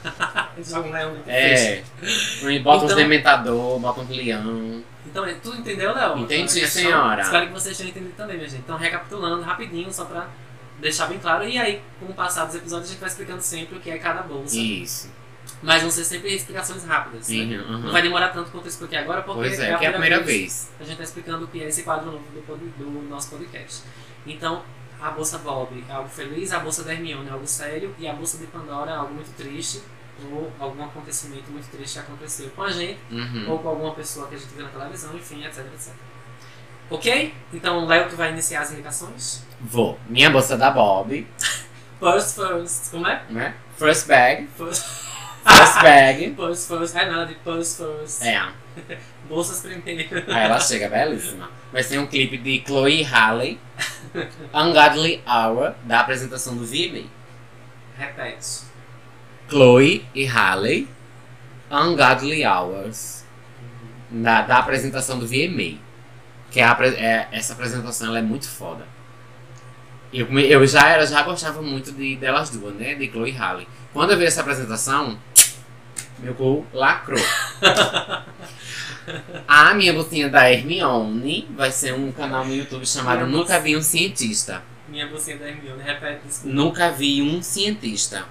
É. E bota uns Então- dementador, bota um leão. Então, é- tu entendeu, Léo? Entendi, A questão? senhora. Espero que vocês tenham entendido também, minha gente. Então, recapitulando rapidinho, só pra deixar bem claro. E aí, com o passar dos episódios, a gente vai explicando sempre o que é cada bolsa. Isso. Mas vão ser sempre explicações rápidas. né? Uhum. Não vai demorar tanto quanto eu expliquei agora, porque Pois é, que é a primeira vez. a gente está explicando o que é esse quadro novo do, do nosso podcast. Então, a bolsa Bob é algo feliz, a bolsa da Hermione é algo sério e a bolsa de Pandora é algo muito triste ou algum acontecimento muito triste aconteceu com a gente Uhum. ou com alguma pessoa que a gente viu na televisão, enfim, etc, etc. Ok? Então, Léo, tu vai iniciar as indicações? Vou. Minha bolsa da Bob, *laughs* First, first. Como é? né? First bag. First. *laughs* First bag. *laughs* Pose First. É nada de First. É. *laughs* Bolsas primeiro. Aí ela chega belíssima. Vai ser um clipe de Chloe Halle, Ungodly Hour, da apresentação do VMA. Repete. Chloe e Halle, Ungodly Hours, da, da apresentação do VMA. Que é a é- essa apresentação ela é muito foda. Eu, eu já, era, já gostava muito de, delas duas, né? De Chloe e Halle. Quando eu vi essa apresentação, meu cu lacrou. A *laughs* minha bolsinha da Hermione vai ser um canal no YouTube chamado Minha Nunca Vi um Cientista. Minha bolsinha da Hermione. Repete, desculpa. Nunca vi um cientista.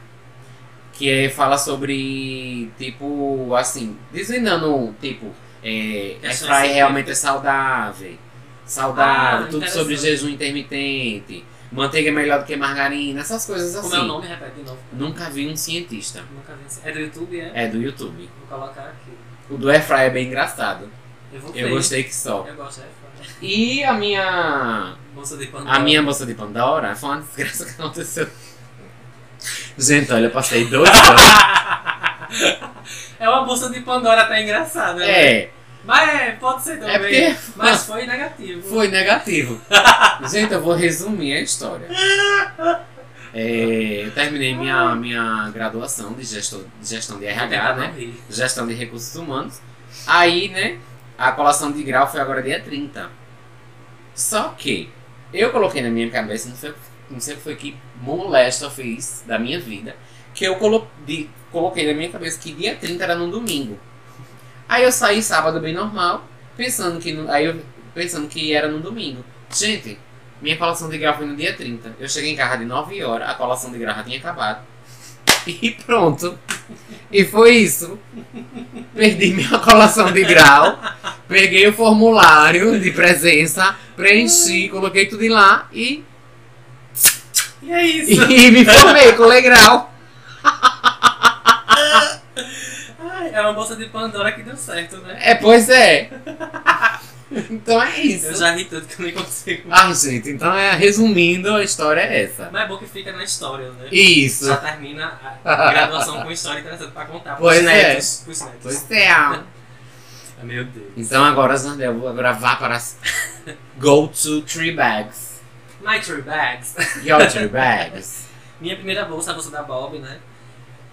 Que é, fala sobre, tipo, assim, desvendando, tipo, é, Questões airfry realmente científicas. é saudável. Saudável, Ah, tudo sobre jejum intermitente. Manteiga é melhor do que margarina, essas coisas assim. Como é o nome? Repete de novo. Nunca vi um cientista. Nunca vi. É do YouTube, é? É do YouTube. Vou colocar aqui. O do airfry é bem engraçado. Eu vou Eu gostei que só. Eu gosto, é. E a minha Bolsa de Pandora. A minha moça de Pandora foi uma desgraça que aconteceu. Gente, olha, eu passei dois anos. *laughs* É uma bolsa de Pandora até engraçada, né? É, Mas é, pode ser também. É porque- Mas foi negativo. foi negativo. Gente, eu vou resumir a história. É, eu terminei minha, minha graduação de gestão, de gestão de RH, né? Gestão de recursos humanos. Aí, né, a colação de grau foi agora dia 30. Só que eu coloquei na minha cabeça, não, foi, não sei foi que molesta eu fiz da minha vida, que eu colo, de- coloquei na minha cabeça que dia 30 era no domingo. Aí eu saí sábado bem normal, pensando que no- aí eu pensando que era no domingo. Gente, minha colação de grau foi no dia 30. Eu cheguei em casa de 9 horas, a colação de grau já tinha acabado. *laughs* E pronto. E foi isso. Perdi minha colação de grau. Peguei o formulário de presença, preenchi, coloquei tudo em lá e, E é isso. *laughs* e me formei com o grau. *laughs* É uma bolsa de Pandora que deu certo, né? É, pois é. *laughs* Então é isso. Eu já ri tanto que eu nem consigo. Ai, gente, então é, resumindo, a história é essa. Mas é bom que fica na história, né? Isso. Já termina a graduação com história interessante pra contar pros Pois é. netos. Pros netos. Pois é. Ah, *laughs* Meu Deus. Então agora, Zandel, eu vou gravar para as Go to Three Bags. My Tree Bags. Your Three Bags. *laughs* Minha primeira bolsa, a bolsa da Bob, né?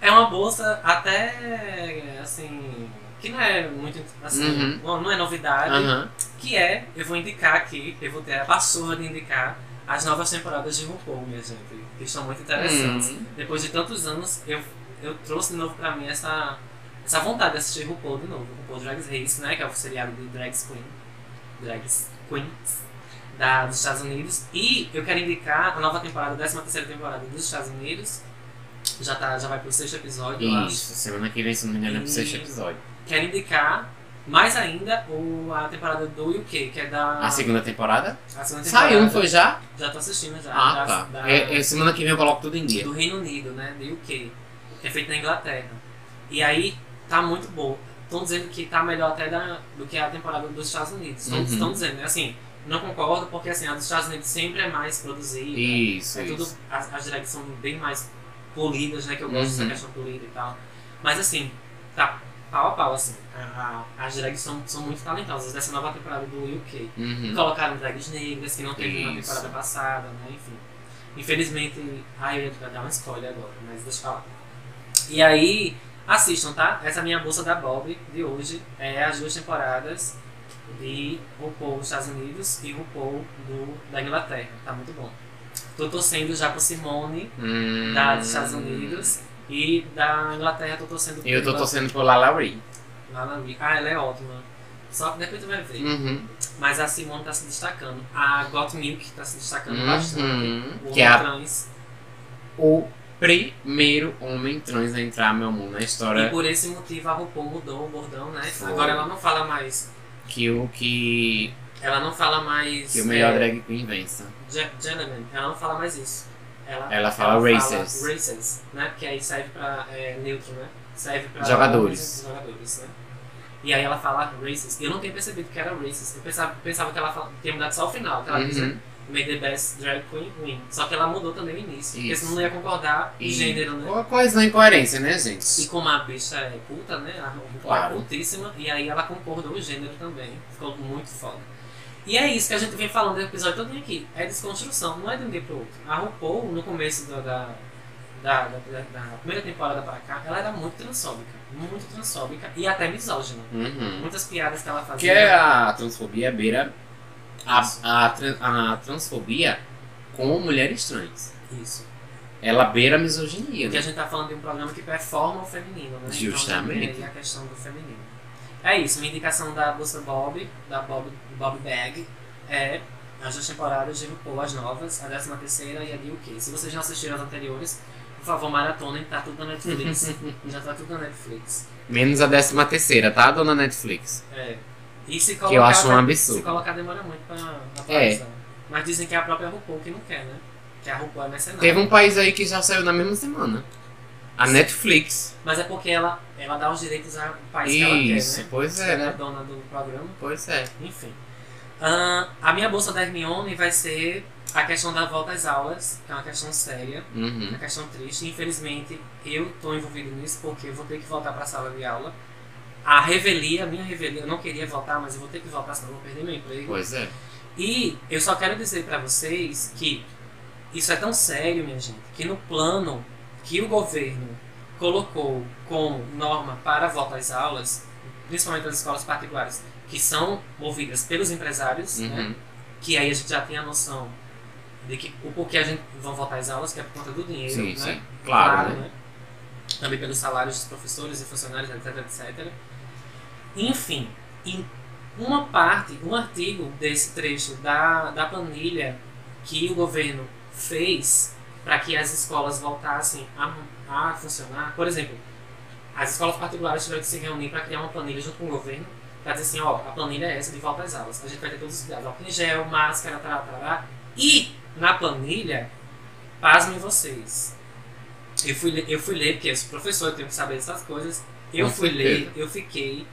É uma bolsa até, assim, que não é muito, assim, Uhum. não, é novidade. Aham. Que é, eu vou indicar aqui, eu vou ter a vassoura de indicar as novas temporadas de RuPaul, minha gente, que estão muito interessantes. Hum. Depois de tantos anos, eu, eu trouxe de novo pra mim essa, essa vontade de assistir RuPaul de novo. RuPaul Drag Race, né? Que é o seriado de Drag Queen. Drag Queens da, dos Estados Unidos. E eu quero indicar a nova temporada, a 13 terceira temporada dos Estados Unidos. Já, tá, já vai pro sexto episódio, eu acho. Isso, semana que vem, se não me engano, é pro sexto episódio. Quero indicar mais ainda o, a temporada do UK, que é da. A segunda temporada? a segunda Saiu, não temporada. foi já? Já tô assistindo já. Ah, da- tá. da- É, é, semana que vem eu coloco tudo em dia. do Reino Unido, né? Do UK. Que é feito na Inglaterra. E aí tá muito bom. Estão dizendo que tá melhor até da, do que a temporada dos Estados Unidos. Estão Uhum. dizendo, né? Assim, não concordo porque assim, a dos Estados Unidos sempre é mais produzida. Isso, É tudo, isso. as, as drags são bem mais polidas, né? Que eu gosto dessa Uhum. questão polida e tal. Mas assim, tá pau a pau, assim. A- a- as drags são, são muito talentosas dessa nova temporada do UK. Uhum. Colocaram drags negras que não teve na Isso. temporada passada, né? Enfim. Infelizmente. Ai, eu ia dar uma spoiler agora, mas deixa eu falar. E aí, assistam, tá? Essa a minha bolsa da Bob de hoje. É as duas temporadas de RuPaul dos Estados Unidos e RuPaul do, da Inglaterra. Tá muito bom. Tô torcendo já por Simone, Hum. da dos Estados Unidos. E da Inglaterra tô torcendo por Eu tô torcendo por Lala Ree. Lala Ree. Ah, ela é ótima. Só que depois tu vai ver. Uhum. Mas a Simone tá se destacando. A Got Milk tá se destacando Uhum. bastante. O Que é trans. O primeiro homem trans a entrar, meu amor, na E história por esse motivo a RuPaul mudou o bordão, né? Foi. Agora ela não fala mais. que o que, Ela não fala mais. que o melhor é, drag queen vença. Ge- Gentleman. Ela não fala mais isso. Ela, Ela fala races. races, né? Que aí serve pra. É, neutro, né? Serve pra. Jogadores. e Jogadores, né? E aí ela fala races. Eu não tinha percebido que era races. Eu pensava, pensava que ela fala, tinha mudado só o final. Que ela Uhum. né? May the Best Drag Queen Win. Só que ela mudou também o início. Porque Isso. senão não ia concordar o E gênero, né? Quais a incoerência, né, E gente? como a bicha é puta, né? A Claro. é putíssima. E aí ela concordou o gênero também. Ficou muito foda. E é isso que a gente vem falando no episódio todo aqui. É desconstrução, não é de um dia pro outro. A RuPaul, no começo da, da, da, da- da primeira temporada pra cá, ela era muito transfóbica. Muito transfóbica e até misógina. Uhum. Muitas piadas que ela fazia. Que é a transfobia beira a, a, tran- a transfobia com mulheres trans. Isso. Ela beira a misoginia, Porque a né? gente tá falando de um programa que performa o feminino, né? Justamente. Então, tem aí a questão do feminino. É isso, uma indicação da Bolsa Bob, da Bob, Bob Bag, é as duas temporadas de RuPaul, as novas, a 13 terceira e a de UK. Se vocês não assistiram as anteriores, por favor, maratonem, tá tudo na Netflix. *laughs* Já tá tudo na Netflix. Menos a décima terceira, tá, dona Netflix? É. E se eu colocar, acho um absurdo. Se colocar demora muito pra atualizar. Mas dizem que é a própria RuPaul que não quer, né? Que a RuPaul é mercenária. Teve um país aí que já saiu na mesma semana. A Netflix. Mas é porque ela, ela dá os direitos ao país que ela quer, Isso, né? pois é, Ela é né? dona do programa. Pois é. Enfim. Ah, a minha bolsa da Hermione vai ser a questão da volta às aulas, que é uma questão séria, Uhum. uma questão triste. Infelizmente, eu estou envolvido nisso porque eu vou ter que voltar para a sala de aula. A revelia, a minha revelia, eu não queria voltar, mas eu vou ter que voltar, senão eu vou perder meu emprego. Pois é. E eu só quero dizer para vocês que isso é tão sério, minha gente, que no plano que o governo colocou como norma para a volta às aulas, principalmente as escolas particulares, que são movidas pelos empresários, né? Uhum. que aí a gente já tem a noção de que o porquê a gente vão voltar às aulas, que é por conta do dinheiro, Sim, né? sim. Claro, né? Também pelos salários dos professores e funcionários, etc, etc. Enfim, em uma parte, um artigo desse trecho da, da planilha que o governo fez para que as escolas voltassem a, a funcionar, por exemplo, as escolas particulares tiveram que se reunir para criar uma planilha junto com o governo para dizer assim, ó, a planilha é essa de volta às aulas. A gente vai ter todos os cuidados, álcool em gel, máscara, tará, tará. E na planilha, pasmem vocês. Eu fui, eu fui ler, porque eu sou professor, eu tenho que saber dessas coisas. Eu Com fui certeza. ler, eu fiquei.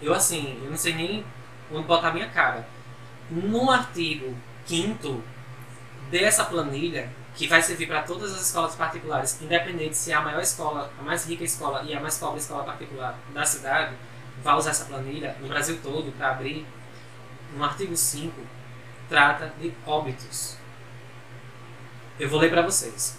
Eu assim, eu não sei nem onde botar minha cara. No artigo 5 dessa planilha, que vai servir para todas as escolas particulares, independente se é a maior escola, a mais rica escola e a mais pobre escola particular da cidade, vai usar essa planilha no Brasil todo para abrir. No artigo 5, trata de óbitos. Eu vou ler para vocês.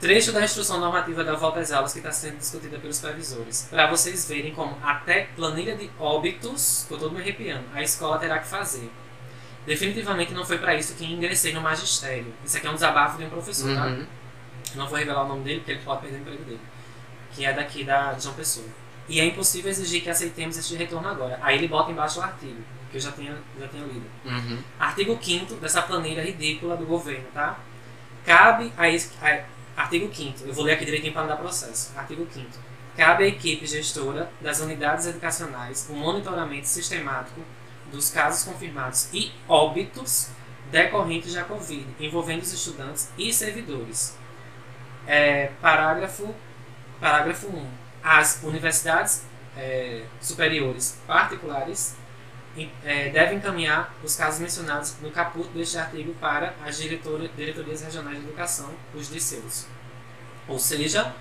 Trecho da instrução normativa da volta às aulas que está sendo discutida pelos supervisores. Para vocês verem como até planilha de óbitos, estou me arrepiando, a escola terá que fazer. Definitivamente não foi para isso que ingressei no magistério. Isso aqui é um desabafo de um professor, tá? Uhum. Não vou revelar o nome dele porque ele pode perder o emprego dele. Que é daqui da João Pessoa. E é impossível exigir que aceitemos este retorno agora. Aí ele bota embaixo o artigo, que eu já tinha, já tinha lido. Uhum. Artigo 5 dessa planilha ridícula do governo, tá? Cabe a, a artigo 5 eu vou ler aqui direitinho para não dar processo. Artigo 5 Cabe à equipe gestora das unidades educacionais o monitoramento sistemático dos casos confirmados e óbitos decorrentes da Covid, envolvendo os estudantes e servidores. É, parágrafo, parágrafo 1. As universidades é, superiores particulares é, devem encaminhar os casos mencionados no caput deste artigo para as diretora- diretorias regionais de educação, os DCEUs. Ou seja,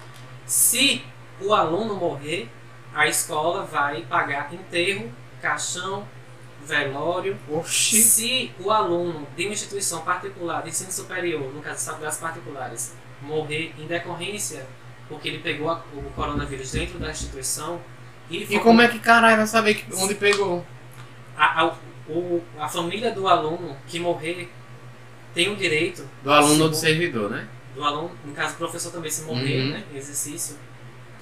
se o aluno morrer, a escola vai pagar enterro, caixão, velório. Oxi. Se o aluno de uma instituição particular de ensino superior, no caso das faculdades particulares, morrer em decorrência porque ele pegou a- o coronavírus dentro da instituição e, E como é que caralho vai saber que- onde pegou? a, a, o, a família do aluno que morrer tem o direito Do aluno se ou do servidor, né? do aluno, no caso o professor também se morrer, Uhum. né, em exercício.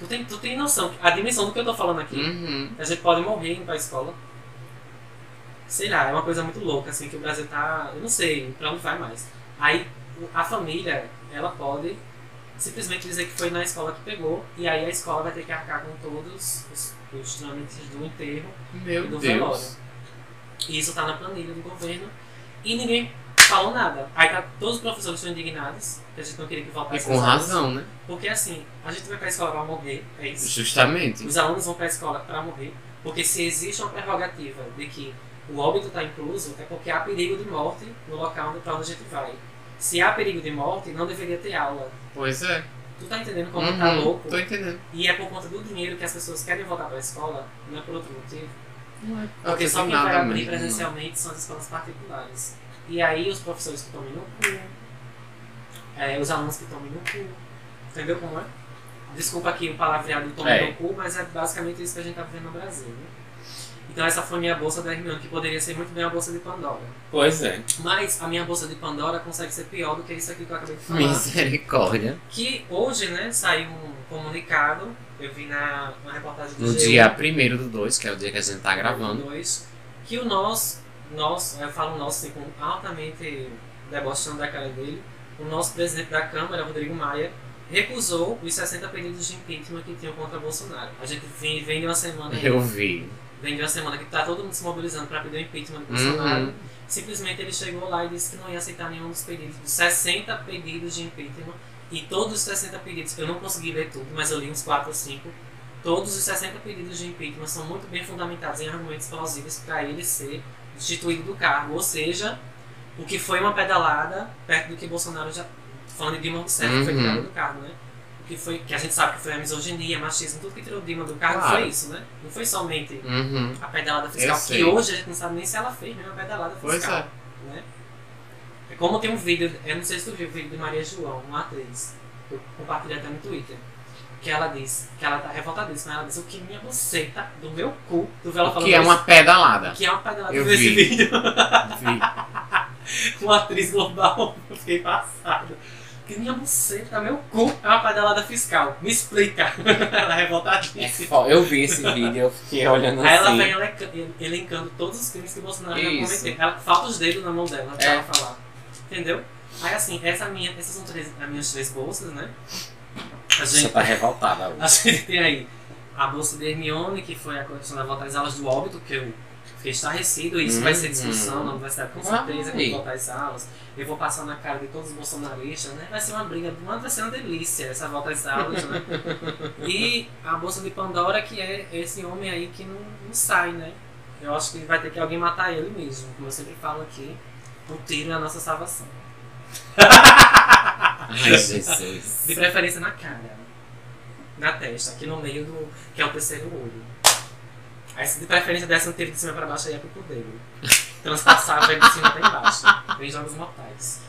Tu tem, tu tem noção, a dimensão do que eu tô falando aqui. Uhum. A gente pode morrer indo pra escola. Sei lá, é uma coisa muito louca, assim, que o Brasil tá. Eu não sei pra onde vai mais. Aí a família, ela pode simplesmente dizer que foi na escola que pegou, e aí a escola vai ter que arcar com todos os, os trâmites do enterro Meu e do Deus. velório. E isso tá na planilha do governo e ninguém falou nada. Aí tá, todos os professores estão indignados, que a gente não queria que E voltasse com às aulas. razão, né? Porque assim, a gente vai pra escola pra morrer, é isso. Justamente. Os alunos vão para a escola para morrer, porque se existe uma prerrogativa de que o óbito está incluso é porque há perigo de morte no local onde, pra onde a gente vai. Se há perigo de morte, não deveria ter aula. Pois é. Tu tá entendendo como tá Uhum, louco? Tô entendendo. E é por conta do dinheiro que as pessoas querem voltar para a escola, não é por outro motivo. Não é Porque só quem vai abrir mesmo, presencialmente são as escolas particulares. E aí os professores que tomem no cu, é, os alunos que tomem no cu. Entendeu como é? Desculpa aqui o palavreado do tomem É. no cu, mas é basicamente isso que a gente tá vivendo no Brasil. Né? Então essa foi minha bolsa da Hermione, que poderia ser muito bem a bolsa de Pandora. Pois é. Mas a minha bolsa de Pandora consegue ser pior do que isso aqui que eu acabei de falar. Misericórdia. Que hoje, né, saiu um comunicado, eu vi na, na reportagem do No G1, dia 1 do 2, que é o dia que a gente tá gravando. dois, que o nós, nós, eu falo nós assim, com altamente debochando da cara dele, o nosso presidente da Câmara, Rodrigo Maia, recusou os 60 pedidos de impeachment que tinham contra Bolsonaro. A gente vem, vem de uma semana aí, Eu vi. Vem de uma semana que tá todo mundo se mobilizando para pedir o impeachment de Bolsonaro. Uhum. Simplesmente ele chegou lá e disse que não ia aceitar nenhum dos pedidos, dos 60 pedidos de impeachment. E todos os 60 pedidos, eu não consegui ler tudo, mas eu li uns 4 ou 5. Todos os 60 pedidos de impeachment são muito bem fundamentados em argumentos plausíveis para ele ser destituído do cargo. Ou seja, o que foi uma pedalada perto do que Bolsonaro já. Falando de Dilma Rousseff, que foi Uhum. tirado do cargo, né? Que, foi, que a gente sabe que foi a misoginia, machismo, tudo que tirou Dilma do cargo Claro. foi isso, né? Não foi somente Uhum. a pedalada fiscal, que hoje a gente não sabe nem se ela fez mesmo a pedalada fiscal. Pois é. Né? É como tem um vídeo, eu não sei se tu viu o vídeo de Maria João, uma atriz, que eu compartilhei até no Twitter, que ela diz, que ela tá revoltadíssima, ela diz o que minha buceta do meu cu, tu vê ela falando Que é uma pedalada. que é uma pedalada Eu nesse vi. vídeo. *laughs* Vi. *laughs* uma atriz global, eu fiquei passado. Que minha buceta, meu cu é uma pedalada fiscal. Me explica. *laughs* ela é É revoltadíssima. fo- Eu vi esse *laughs* vídeo, eu fiquei olhando Aí ela assim. vem elenca- elencando todos os crimes que Bolsonaro já cometeu. Ela, falta os dedos na mão dela pra É. ela falar. Entendeu? Aí assim, essa minha, essas são três, as minhas três bolsas, né? A Você gente, tá revoltada hoje. *laughs* a gente tem aí a bolsa de Hermione, que foi a questão da volta às aulas do óbito, que eu fiquei estarrecido, isso vai ser discussão na universidade com Vai. certeza, quando voltar às aulas. Eu vou passar na cara de todos os bolsonaristas, né? Vai ser uma briga, uma- vai ser uma delícia essa volta às aulas, né? *laughs* E a bolsa de Pandora, que é esse homem aí que não, não sai, né? Eu acho que vai ter que alguém matar ele mesmo. Como eu sempre falo aqui, o tiro é a nossa salvação. *laughs* Ai, Jesus. De preferência na cara. Na testa, aqui no meio do. que é o terceiro olho. Aí se de preferência um tiro de cima pra baixo aí é pro poder. Transpassar vai de cima até embaixo. Tem jogos mortais.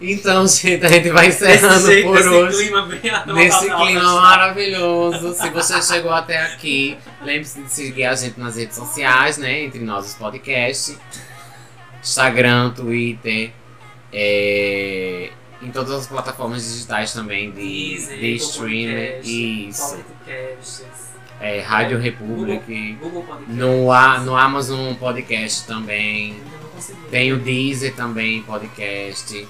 Então, gente, a gente vai encerrando jeito, por nesse hoje. clima bem Nesse clima maravilhoso. Se você chegou até aqui, lembre-se de seguir a gente nas redes sociais, né? Entre nós os podcasts. Instagram, Twitter. é, em todas as plataformas digitais também de, Deezer, de streamer. Podcast, Isso. Pocket Casts, É, Rádio Google, Republic. Google Podcast. No, no Amazon Podcast também. Tem o Deezer também, podcast.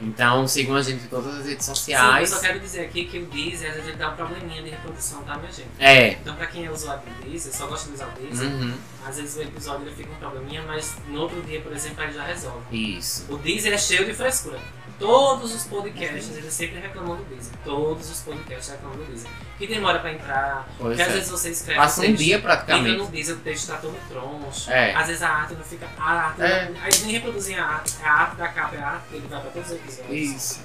Então sigam a gente em todas as redes Sim, eu sociais. só quero dizer aqui que o Deezer às vezes dá um probleminha de reprodução, tá, minha gente? É. Então, pra quem é usuário do Deezer, só gosta de usar o Deezer, Uhum, às vezes o episódio ele fica um probleminha, mas no outro dia, por exemplo, ele já resolve. isso. O Deezer é cheio de frescura. Todos os podcasts, eles sempre reclamam do Deezer. Todos os podcasts reclamam do Deezer. Que demora pra entrar, Pois que às é. vezes você escreve Passa um texto, dia Entra praticamente. no Deezer, o texto tá todo troncho. É. Às vezes a arte não fica. A arte É. não, aí eles nem reproduzem a arte. A arte da capa é a arte, ele vai pra todos os episódios. Isso.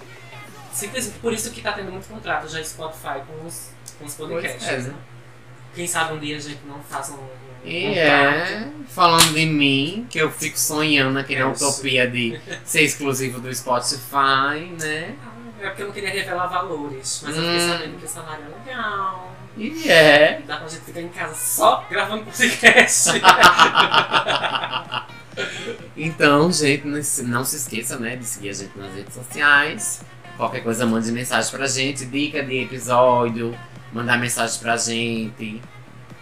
Simplesmente por isso que tá tendo muito contrato já Spotify com os, com os podcasts. É, né? Quem sabe um dia a gente não faça um E é, falando de mim, que eu fico sonhando aqui na Isso. utopia de ser exclusivo do Spotify, né? É porque eu não queria revelar valores, mas eu fiquei Hum. sabendo que o salário é legal. E é. Dá pra gente ficar em casa só gravando podcast. *laughs* Então, gente, não se, não se esqueça, né, de seguir a gente nas redes sociais. Qualquer coisa, mande mensagem pra gente, dica de episódio, mandar mensagem pra gente.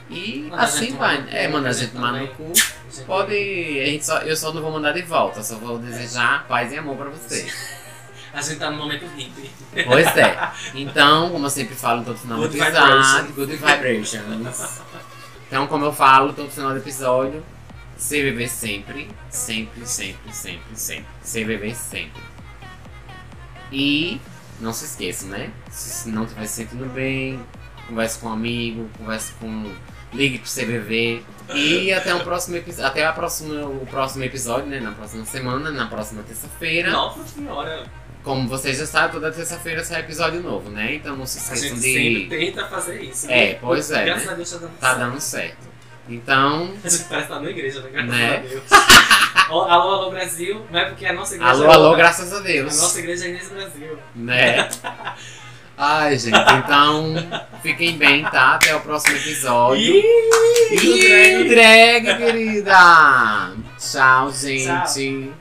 E Manda a assim vai. cu, É, manda a gente tomar no cu. *laughs* Pode. A gente só, eu só não vou mandar de volta, só vou desejar paz e amor pra você. *laughs* A gente tá no momento hippie. Pois é. *laughs* Então, como eu sempre falo todo final do Good episódio, vibrations. good vibrations. Então, como eu falo todo final do episódio, CBB sempre, sempre, sempre, sempre, sempre. CBB sempre. E não se esqueça, né? Se não estiver se sentindo bem, converse com um amigo, converse com Ligue pro CVV. E até o próximo episódio. Até a próxima, o próximo episódio, né? Na próxima semana, na próxima terça-feira. Nossa senhora. Como vocês já sabem, toda terça-feira sai episódio novo, né? Então não se A esqueçam gente sempre de. tenta fazer isso. É, né? pois é, Graças né? a Deus tá dando Tá certo. dando certo. Então. *laughs* A gente parece estar na igreja, né? Graças Né? a Deus. Alô, alô, Brasil. Não é porque a nossa igreja Alô, é alô, graças a A Deus. nossa igreja é Inês Brasil. Né? *laughs* Ai, gente, então fiquem bem, tá? Até o próximo episódio. Ih, drag, querida! Tchau, gente.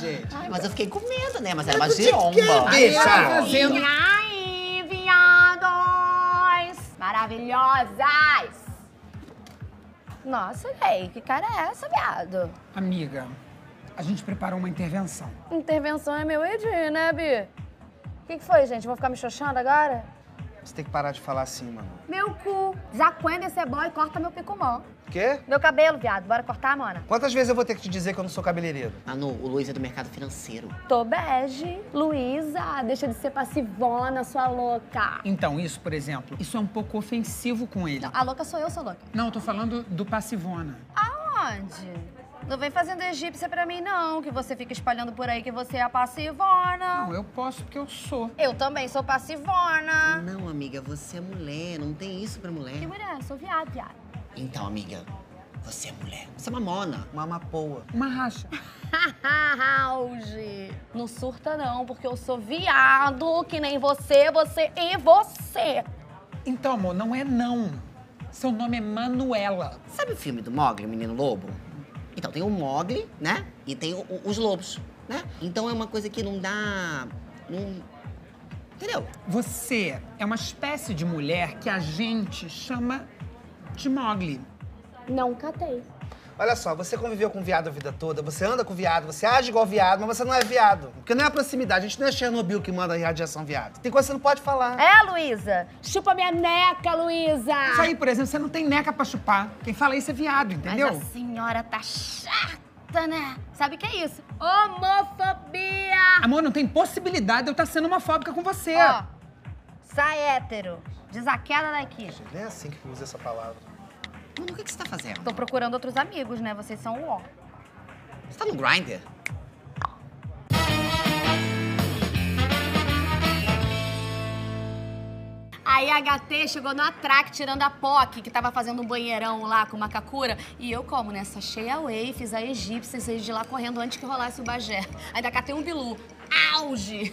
Gente, Ai, mas eu fiquei com medo, né? Mas era uma giromba. Fazendo- E aí, viados! Maravilhosas! Nossa, Lei, que cara é essa, viado? Amiga, a gente preparou uma intervenção. Intervenção é meu Edi, né, Bi? O que, que foi, gente? Vou ficar me xoxando agora? você tem que parar de falar assim, mano. Meu cu. Zacuenda esse boy corta meu picumã. Quê? Meu cabelo, viado. Bora cortar, mana? Quantas vezes eu vou ter que te dizer que eu não sou cabeleireiro? Manu, o Luiz é do mercado financeiro. Tô bege. Luísa, deixa de ser passivona, sua louca. Então, isso, por exemplo, isso é um pouco ofensivo com ele. Não, a louca sou eu, sou louca. Não, eu tô falando do passivona. Aonde? Não vem fazendo egípcia pra mim, não, que você fica espalhando por aí que você é a passivona. Não, eu posso porque eu sou. Eu também sou passivona. Não, amiga, você é mulher, não tem isso pra mulher. Que mulher? Sou viado, viado. Então, amiga, você é mulher. Você é uma mona. Uma amapoa. Uma racha. *laughs* Auge. Não surta, não, porque eu sou viado, que nem você, você e você. Então, amor, não é não. Seu nome é Manuela. Sabe o filme do Mogli, o Menino Lobo? Então, tem o Mogli, né? E tem o- o- os lobos, né? Então é uma coisa que não dá... Não... Entendeu? Você é uma espécie de mulher que a gente chama de Mogli. Não catei. Olha só, você conviveu com viado a vida toda, você anda com viado, você age igual viado, mas você não é viado. Porque não é a proximidade, a gente não é Chernobyl que manda radiação viado. Tem coisa que você não pode falar. É, Luísa? Chupa minha neca, Luísa. Isso aí, por exemplo, você não tem neca pra chupar. Quem fala isso é viado, entendeu? Mas a senhora tá chata, né? Sabe o que é isso? Homofobia. Amor, não tem possibilidade de eu estar sendo homofóbica com você. Ó, sai hétero. Desaqueda daqui. Nem é assim que usa essa palavra. Mano, o que, que você tá fazendo? Tô procurando outros amigos, né? Vocês são o ó. Você tá no Grindr? Aí a HT chegou no atraque tirando a POC, que tava fazendo um banheirão lá com uma kakura. E eu, como, né? Sachei a whey, fiz a egípcia, saí de lá correndo antes que rolasse o bagé. Ainda catei um bilu. Auge!